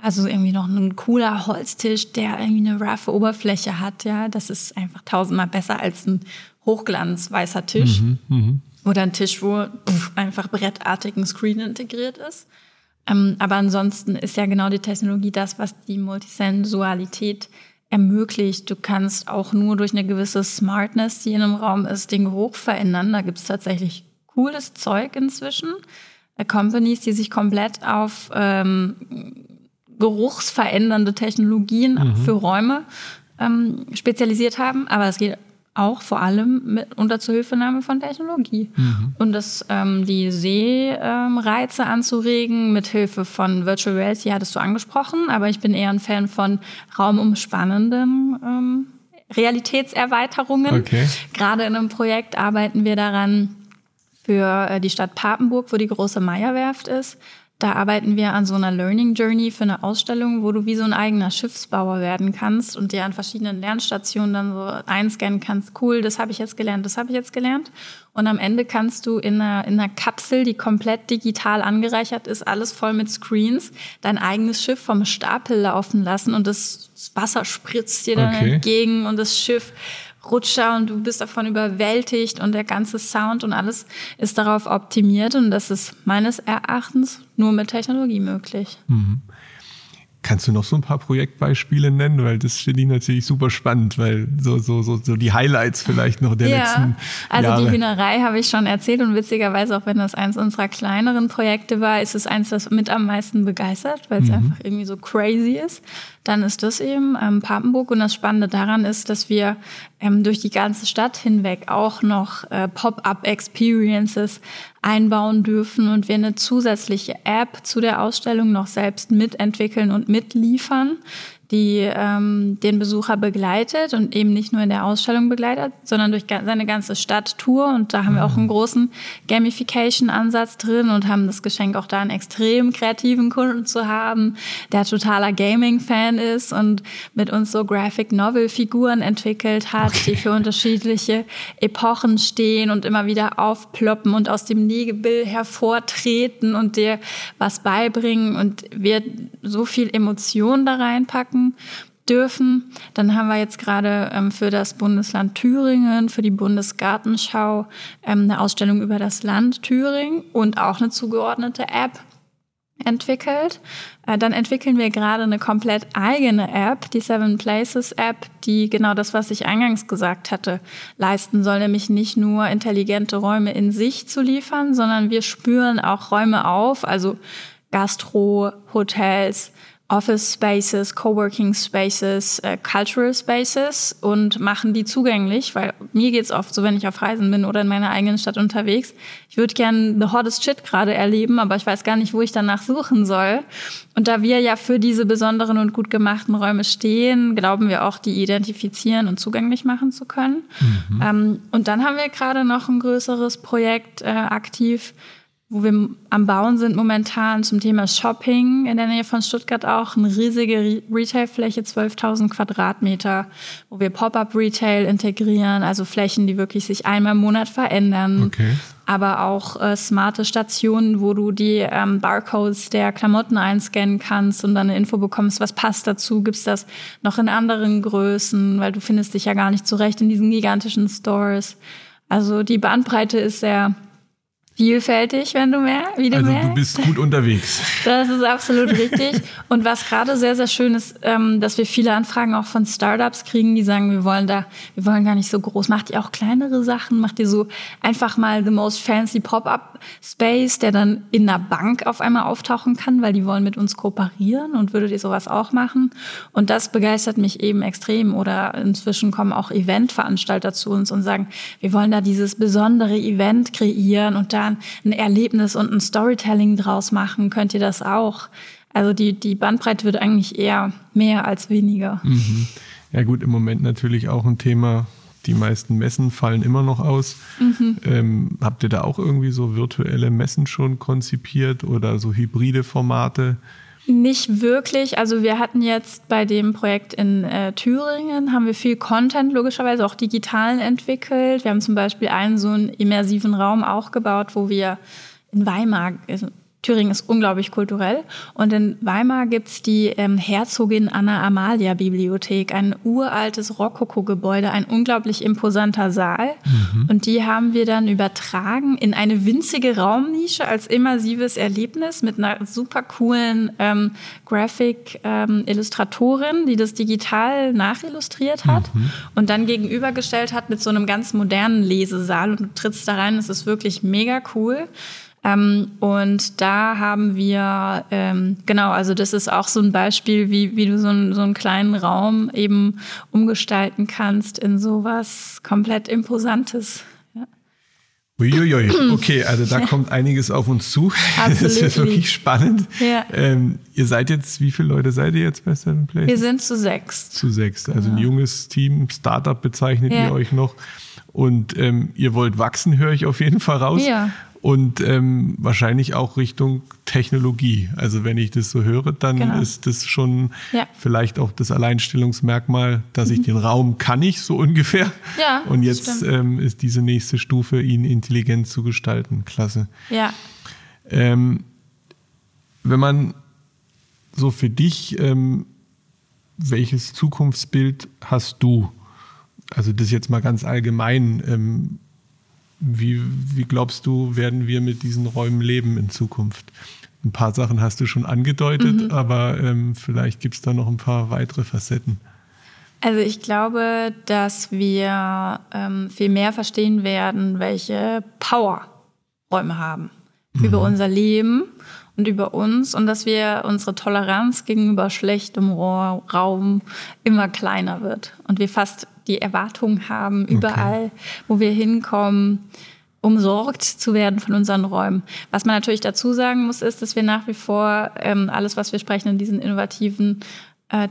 Also irgendwie noch ein cooler Holztisch, der irgendwie eine roughe Oberfläche hat, ja. Das ist einfach tausendmal besser als ein hochglanzweißer Tisch. Mhm, mh. Oder ein Tisch, wo pff, einfach brettartig ein Screen integriert ist. Ähm, aber ansonsten ist ja genau die Technologie das, was die Multisensualität ermöglicht. Du kannst auch nur durch eine gewisse Smartness, die in einem Raum ist, den Geruch verändern. Da gibt es tatsächlich cooles Zeug inzwischen. Äh, Companies, die sich komplett auf ähm, geruchsverändernde Technologien mhm. für Räume ähm, spezialisiert haben. Aber es geht auch vor allem mit, unter Zuhilfenahme von Technologie. Mhm. Und das, ähm, die Sehreize ähm, anzuregen mit Hilfe von Virtual Reality hattest du angesprochen, aber ich bin eher ein Fan von raumumspannenden ähm, Realitätserweiterungen. Okay. Gerade in einem Projekt arbeiten wir daran für äh, die Stadt Papenburg, wo die große Meierwerft ist, da arbeiten wir an so einer Learning Journey für eine Ausstellung, wo du wie so ein eigener Schiffsbauer werden kannst und dir an verschiedenen Lernstationen dann so einscannen kannst. Cool, das habe ich jetzt gelernt, das habe ich jetzt gelernt. Und am Ende kannst du in einer, in einer Kapsel, die komplett digital angereichert ist, alles voll mit Screens, dein eigenes Schiff vom Stapel laufen lassen und das Wasser spritzt dir dann okay. entgegen und das Schiff Rutscher und du bist davon überwältigt und der ganze Sound und alles ist darauf optimiert und das ist meines Erachtens nur mit Technologie möglich. Mhm. Kannst du noch so ein paar Projektbeispiele nennen? Weil das finde ich natürlich super spannend, weil so, so, so, so die Highlights vielleicht noch der ja, letzten also Jahre. die Hühnerei habe ich schon erzählt und witzigerweise, auch wenn das eins unserer kleineren Projekte war, ist es eins, das mit am meisten begeistert, weil es mhm. einfach irgendwie so crazy ist. Dann ist das eben ähm, Papenburg und das Spannende daran ist, dass wir ähm, durch die ganze Stadt hinweg auch noch äh, Pop-up-Experiences einbauen dürfen und wir eine zusätzliche App zu der Ausstellung noch selbst mitentwickeln und mitliefern, die ähm, den Besucher begleitet und eben nicht nur in der Ausstellung begleitet, sondern durch seine ganze Stadttour. Und da haben wir auch einen großen Gamification-Ansatz drin und haben das Geschenk auch da einen extrem kreativen Kunden zu haben, der totaler Gaming-Fan ist und mit uns so Graphic-Novel-Figuren entwickelt hat, okay. die für unterschiedliche Epochen stehen und immer wieder aufploppen und aus dem Niegebill hervortreten und dir was beibringen und wir so viel Emotion da reinpacken packen dürfen. Dann haben wir jetzt gerade ähm, für das Bundesland Thüringen, für die Bundesgartenschau ähm, eine Ausstellung über das Land Thüringen und auch eine zugeordnete App entwickelt. Äh, dann entwickeln wir gerade eine komplett eigene App, die Seven Places App, die genau das, was ich eingangs gesagt hatte, leisten soll, nämlich nicht nur intelligente Räume in sich zu liefern, sondern wir spüren auch Räume auf, also Gastro, Hotels, Office Spaces, Coworking Spaces, äh, Cultural Spaces und machen die zugänglich, weil mir geht's oft so, wenn ich auf Reisen bin oder in meiner eigenen Stadt unterwegs. Ich würde gerne the hottest shit gerade erleben, aber ich weiß gar nicht, wo ich danach suchen soll. Und da wir ja für diese besonderen und gut gemachten Räume stehen, glauben wir auch, die identifizieren und zugänglich machen zu können. Mhm. Ähm, und dann haben wir gerade noch ein größeres Projekt äh, aktiv, wo wir am Bauen sind momentan zum Thema Shopping in der Nähe von Stuttgart auch. Eine riesige Retailfläche, 12.000 Quadratmeter, wo wir Pop-up-Retail integrieren, also Flächen, die wirklich sich einmal im Monat verändern. Okay. Aber auch äh, smarte Stationen, wo du die ähm, Barcodes der Klamotten einscannen kannst und dann eine Info bekommst, was passt dazu. Gibt's das noch in anderen Größen, weil du findest dich ja gar nicht zurecht in diesen gigantischen Stores. Also die Bandbreite ist sehr vielfältig, wenn du mehr, wie du also merkst. du bist gut unterwegs. Das ist absolut richtig. Und was gerade sehr, sehr schön ist, ähm, dass wir viele Anfragen auch von Startups kriegen, die sagen, wir wollen da, wir wollen gar nicht so groß. Macht ihr auch kleinere Sachen? Macht ihr so einfach mal the most fancy Pop-up Space, der dann in einer Bank auf einmal auftauchen kann, weil die wollen mit uns kooperieren und würdet ihr sowas auch machen? Und das begeistert mich eben extrem. Oder inzwischen kommen auch Eventveranstalter zu uns und sagen, wir wollen da dieses besondere Event kreieren und da ein Erlebnis und ein Storytelling draus machen, könnt ihr das auch. Also die, die Bandbreite wird eigentlich eher mehr als weniger. Mhm. Ja gut, im Moment natürlich auch ein Thema. Die meisten Messen fallen immer noch aus. Mhm. Ähm, habt ihr da auch irgendwie so virtuelle Messen schon konzipiert oder so hybride Formate? Nicht wirklich. Also wir hatten jetzt bei dem Projekt in äh, Thüringen, haben wir viel Content logischerweise auch digitalen entwickelt. Wir haben zum Beispiel einen so einen immersiven Raum auch gebaut, wo wir in Weimar, also Thüringen ist unglaublich kulturell. Und in Weimar gibt's die ähm, Herzogin Anna Amalia Bibliothek, ein uraltes Rokoko-Gebäude, ein unglaublich imposanter Saal. Mhm. Und die haben wir dann übertragen in eine winzige Raumnische als immersives Erlebnis mit einer super coolen ähm, Graphic-Illustratorin, ähm, die das digital nachillustriert hat mhm. und dann gegenübergestellt hat mit so einem ganz modernen Lesesaal. Und du trittst da rein, es ist wirklich mega cool. Ähm, und da haben wir, ähm, genau, also das ist auch so ein Beispiel, wie, wie du so, ein, so einen kleinen Raum eben umgestalten kannst in sowas komplett Imposantes. Uiuiui, okay, also da kommt einiges auf uns zu. Absolutely. Das ist wirklich spannend. Ja. Ähm, ihr seid jetzt, wie viele Leute seid ihr jetzt bei Seven Places? Wir sind zu sechs. Zu sechs, also ein junges Team, Startup bezeichnet ja. ihr euch noch. Und ähm, ihr wollt wachsen, höre ich auf jeden Fall raus. Ja und ähm, wahrscheinlich auch Richtung Technologie. Also wenn ich das so höre, dann genau. ist das schon ja. vielleicht auch das Alleinstellungsmerkmal, dass mhm. ich den Raum kann ich so ungefähr. Ja, und jetzt ähm, ist diese nächste Stufe, ihn intelligent zu gestalten. Klasse. Ja. Ähm, wenn man so für dich, ähm, welches Zukunftsbild hast du? Also das jetzt mal ganz allgemein. Wie, wie glaubst du, werden wir mit diesen Räumen leben in Zukunft? Ein paar Sachen hast du schon angedeutet, mhm. aber ähm, vielleicht gibt es da noch ein paar weitere Facetten. Also ich glaube, dass wir ähm, viel mehr verstehen werden, welche Power Räume haben mhm. über unser Leben und über uns und dass wir unsere Toleranz gegenüber schlechtem Raum immer kleiner wird und wir fast die Erwartung haben, überall, okay. wo wir hinkommen, umsorgt zu werden von unseren Räumen. Was man natürlich dazu sagen muss, ist, dass wir nach wie vor ähm, alles, was wir sprechen in diesen innovativen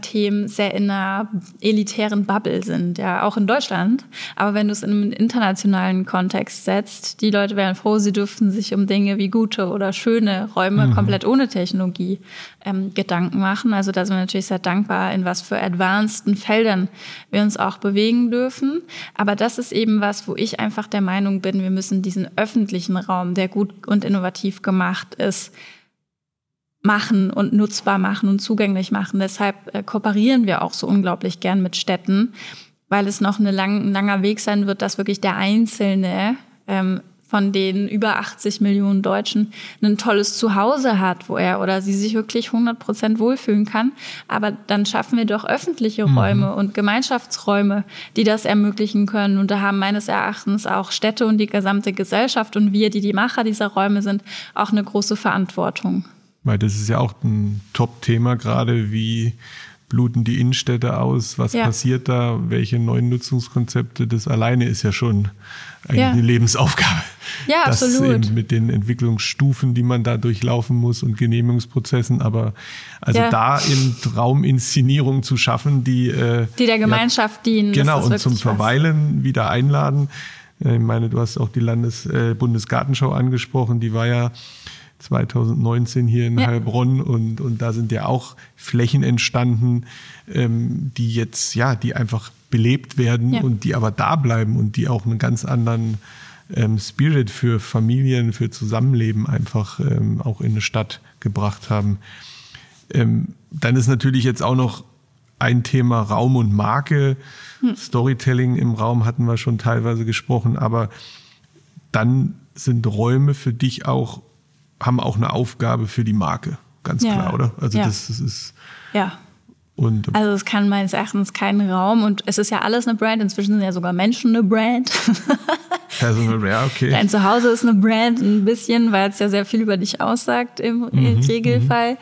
Themen sehr in einer elitären Bubble sind, ja, auch in Deutschland. Aber wenn du es in einem internationalen Kontext setzt, die Leute wären froh, sie dürften sich um Dinge wie gute oder schöne Räume mhm. komplett ohne Technologie ähm, Gedanken machen. Also da sind wir natürlich sehr dankbar, in was für advanceden Feldern wir uns auch bewegen dürfen. Aber das ist eben was, wo ich einfach der Meinung bin, wir müssen diesen öffentlichen Raum, der gut und innovativ gemacht ist, machen und nutzbar machen und zugänglich machen. Deshalb äh, kooperieren wir auch so unglaublich gern mit Städten, weil es noch lang, ein langer Weg sein wird, dass wirklich der Einzelne ähm, von den über 80 Millionen Deutschen ein tolles Zuhause hat, wo er oder sie sich wirklich 100 Prozent wohlfühlen kann. Aber dann schaffen wir doch öffentliche mhm. Räume und Gemeinschaftsräume, die das ermöglichen können. Und da haben meines Erachtens auch Städte und die gesamte Gesellschaft und wir, die die Macher dieser Räume sind, auch eine große Verantwortung. Weil das ist ja auch ein Top-Thema gerade, wie bluten die Innenstädte aus, was ja. passiert da, welche neuen Nutzungskonzepte, das alleine ist ja schon eigentlich ja. eine Lebensaufgabe. Ja, das absolut. Eben mit den Entwicklungsstufen, die man da durchlaufen muss und Genehmigungsprozessen, aber also ja. da eben Rauminszenierungen zu schaffen, die äh, die der Gemeinschaft dienen. Genau und zum Verweilen was. wieder einladen. Äh, ich meine, du hast auch die Landes äh, Bundesgartenschau angesprochen, die war ja 2019 hier in ja. Heilbronn und, und da sind ja auch Flächen entstanden, ähm, die jetzt, ja, die einfach belebt werden ja. und die aber da bleiben und die auch einen ganz anderen ähm, Spirit für Familien, für Zusammenleben einfach ähm, auch in eine Stadt gebracht haben. Ähm, dann ist natürlich jetzt auch noch ein Thema Raum und Marke. Hm. Storytelling im Raum hatten wir schon teilweise gesprochen, aber dann sind Räume für dich auch haben auch eine Aufgabe für die Marke. Ganz ja. klar, oder? Also ja. das, das ist. Ja. Und also es kann meines Erachtens kein Raum und es ist ja alles eine Brand. Inzwischen sind ja sogar Menschen eine Brand. Personal, ja, okay. Dein Zuhause ist eine Brand ein bisschen, weil es ja sehr viel über dich aussagt im, mhm, Regelfall. Mhm.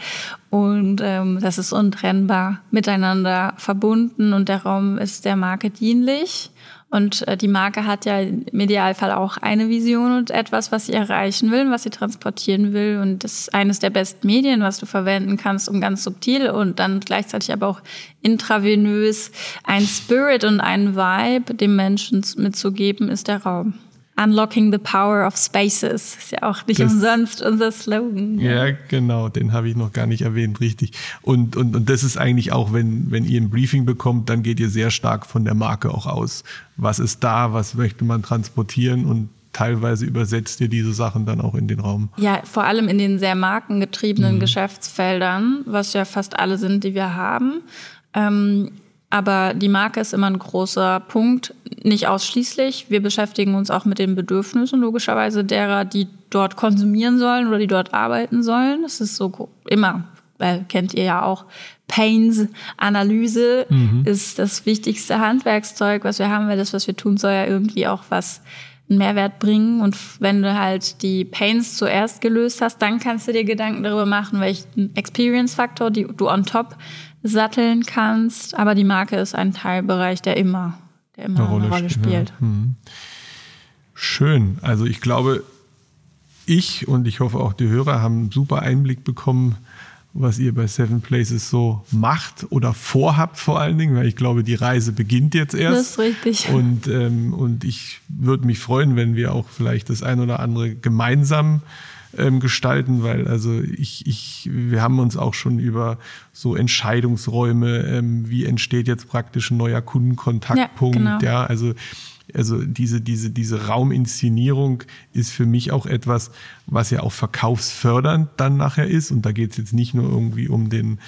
Und ähm, das ist untrennbar miteinander verbunden und der Raum ist der Marke dienlich. Und äh, die Marke hat ja im Idealfall auch eine Vision und etwas, was sie erreichen will, was sie transportieren will. Und das ist eines der besten Medien, was du verwenden kannst, um ganz subtil und dann gleichzeitig aber auch intravenös ein Spirit und ein Vibe dem Menschen mitzugeben, ist der Raum. Unlocking the Power of Spaces. Ist ja auch nicht das, umsonst unser Slogan. Ja, genau, den habe ich noch gar nicht erwähnt, richtig. Und, und, und das ist eigentlich auch, wenn, wenn ihr ein Briefing bekommt, dann geht ihr sehr stark von der Marke auch aus. Was ist da, was möchte man transportieren und teilweise übersetzt ihr diese Sachen dann auch in den Raum. Ja, vor allem in den sehr markengetriebenen mhm. Geschäftsfeldern, was ja fast alle sind, die wir haben. Ähm, aber die Marke ist immer ein großer Punkt, nicht ausschließlich. Wir beschäftigen uns auch mit den Bedürfnissen logischerweise derer, die dort konsumieren sollen oder die dort arbeiten sollen. Das ist so immer, äh, kennt ihr ja auch. Pains Analyse mhm. ist das wichtigste Handwerkszeug, was wir haben, weil das, was wir tun, soll ja irgendwie auch was einen Mehrwert bringen. Und wenn du halt die Pains zuerst gelöst hast, dann kannst du dir Gedanken darüber machen, welchen Experience-Faktor du on top satteln kannst. Aber die Marke ist ein Teilbereich, der immer, der immer eine Rolle, eine Rolle spielt. Ja. Hm. Schön. Also ich glaube, ich und ich hoffe auch die Hörer haben einen super Einblick bekommen, was ihr bei Seven Places so macht oder vorhabt vor allen Dingen, weil ich glaube, die Reise beginnt jetzt erst. Das ist richtig. Und, ähm, und ich würde mich freuen, wenn wir auch vielleicht das ein oder andere gemeinsam ähm, gestalten, weil also ich, ich, wir haben uns auch schon über so Entscheidungsräume, ähm, wie entsteht jetzt praktisch ein neuer Kundenkontaktpunkt, ja, genau. ja also also diese, diese, diese Rauminszenierung ist für mich auch etwas, was ja auch verkaufsfördernd dann nachher ist. Und da geht es jetzt nicht nur irgendwie um den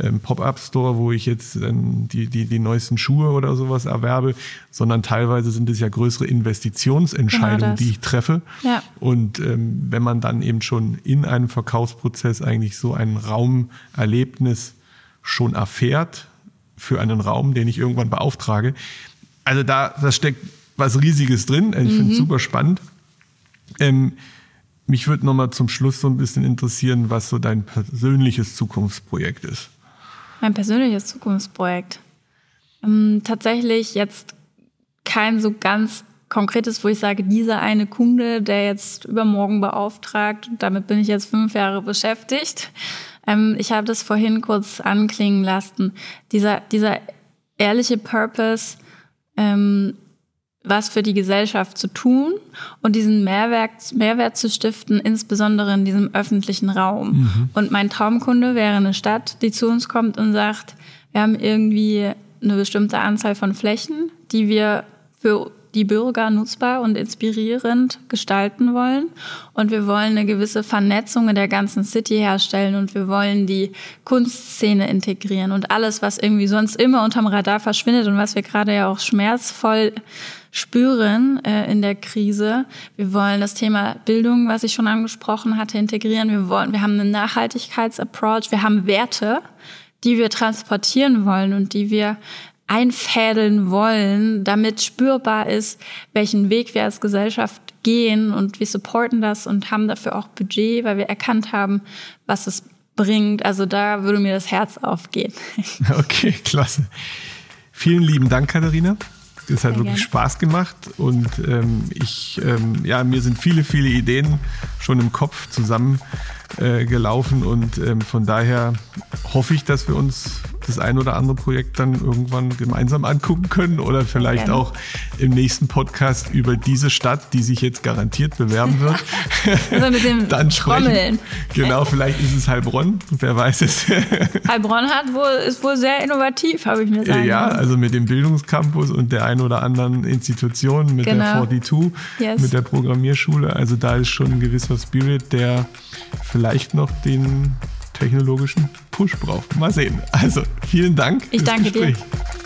ähm, Pop-up-Store, wo ich jetzt ähm, die, die, die neuesten Schuhe oder sowas erwerbe, sondern teilweise sind es ja größere Investitionsentscheidungen, genau die ich treffe. Ja. Und ähm, wenn man dann eben schon in einem Verkaufsprozess eigentlich so ein Raumerlebnis schon erfährt für einen Raum, den ich irgendwann beauftrage, also da, da steckt was Riesiges drin. Ich mhm. finde es super spannend. Ähm, mich würde nochmal zum Schluss so ein bisschen interessieren, was so dein persönliches Zukunftsprojekt ist. Mein persönliches Zukunftsprojekt. Ähm, tatsächlich jetzt kein so ganz konkretes, wo ich sage, dieser eine Kunde, der jetzt übermorgen beauftragt, damit bin ich jetzt fünf Jahre beschäftigt. Ähm, ich habe das vorhin kurz anklingen lassen. Dieser, dieser ehrliche Purpose, ähm, was für die Gesellschaft zu tun und diesen Mehrwert, Mehrwert zu stiften, insbesondere in diesem öffentlichen Raum. Mhm. Und mein Traumkunde wäre eine Stadt, die zu uns kommt und sagt, wir haben irgendwie eine bestimmte Anzahl von Flächen, die wir für die Bürger nutzbar und inspirierend gestalten wollen. Und wir wollen eine gewisse Vernetzung in der ganzen City herstellen und wir wollen die Kunstszene integrieren und alles, was irgendwie sonst immer unterm Radar verschwindet und was wir gerade ja auch schmerzvoll spüren äh, in der Krise. Wir wollen das Thema Bildung, was ich schon angesprochen hatte, integrieren. Wir wollen, wir haben einen Nachhaltigkeitsapproach. Wir haben Werte, die wir transportieren wollen und die wir einfädeln wollen, damit spürbar ist, welchen Weg wir als Gesellschaft gehen und wir supporten das und haben dafür auch Budget, weil wir erkannt haben, was es bringt. Also da würde mir das Herz aufgehen. Okay, klasse. Vielen lieben Dank, Katharina. Es hat wirklich gerne. Spaß gemacht und ähm, ich, ähm, ja, mir sind viele, viele Ideen schon im Kopf zusammengelaufen äh, und ähm, von daher hoffe ich, dass wir uns das ein oder andere Projekt dann irgendwann gemeinsam angucken können oder vielleicht auch im nächsten Podcast über diese Stadt, die sich jetzt garantiert bewerben wird, also ein bisschen dann sprechen. Genau, vielleicht ist es Heilbronn, wer weiß es. Heilbronn hat wohl, ist wohl sehr innovativ, habe ich mir sagen Ja, also mit dem Bildungscampus und der ein oder anderen Institution, mit genau. der 42, yes. mit der Programmierschule. Also da ist schon ein gewisser Spirit, der vielleicht noch den technologischen Push braucht. Mal sehen. Also vielen Dank. Ich danke Gespräch. dir.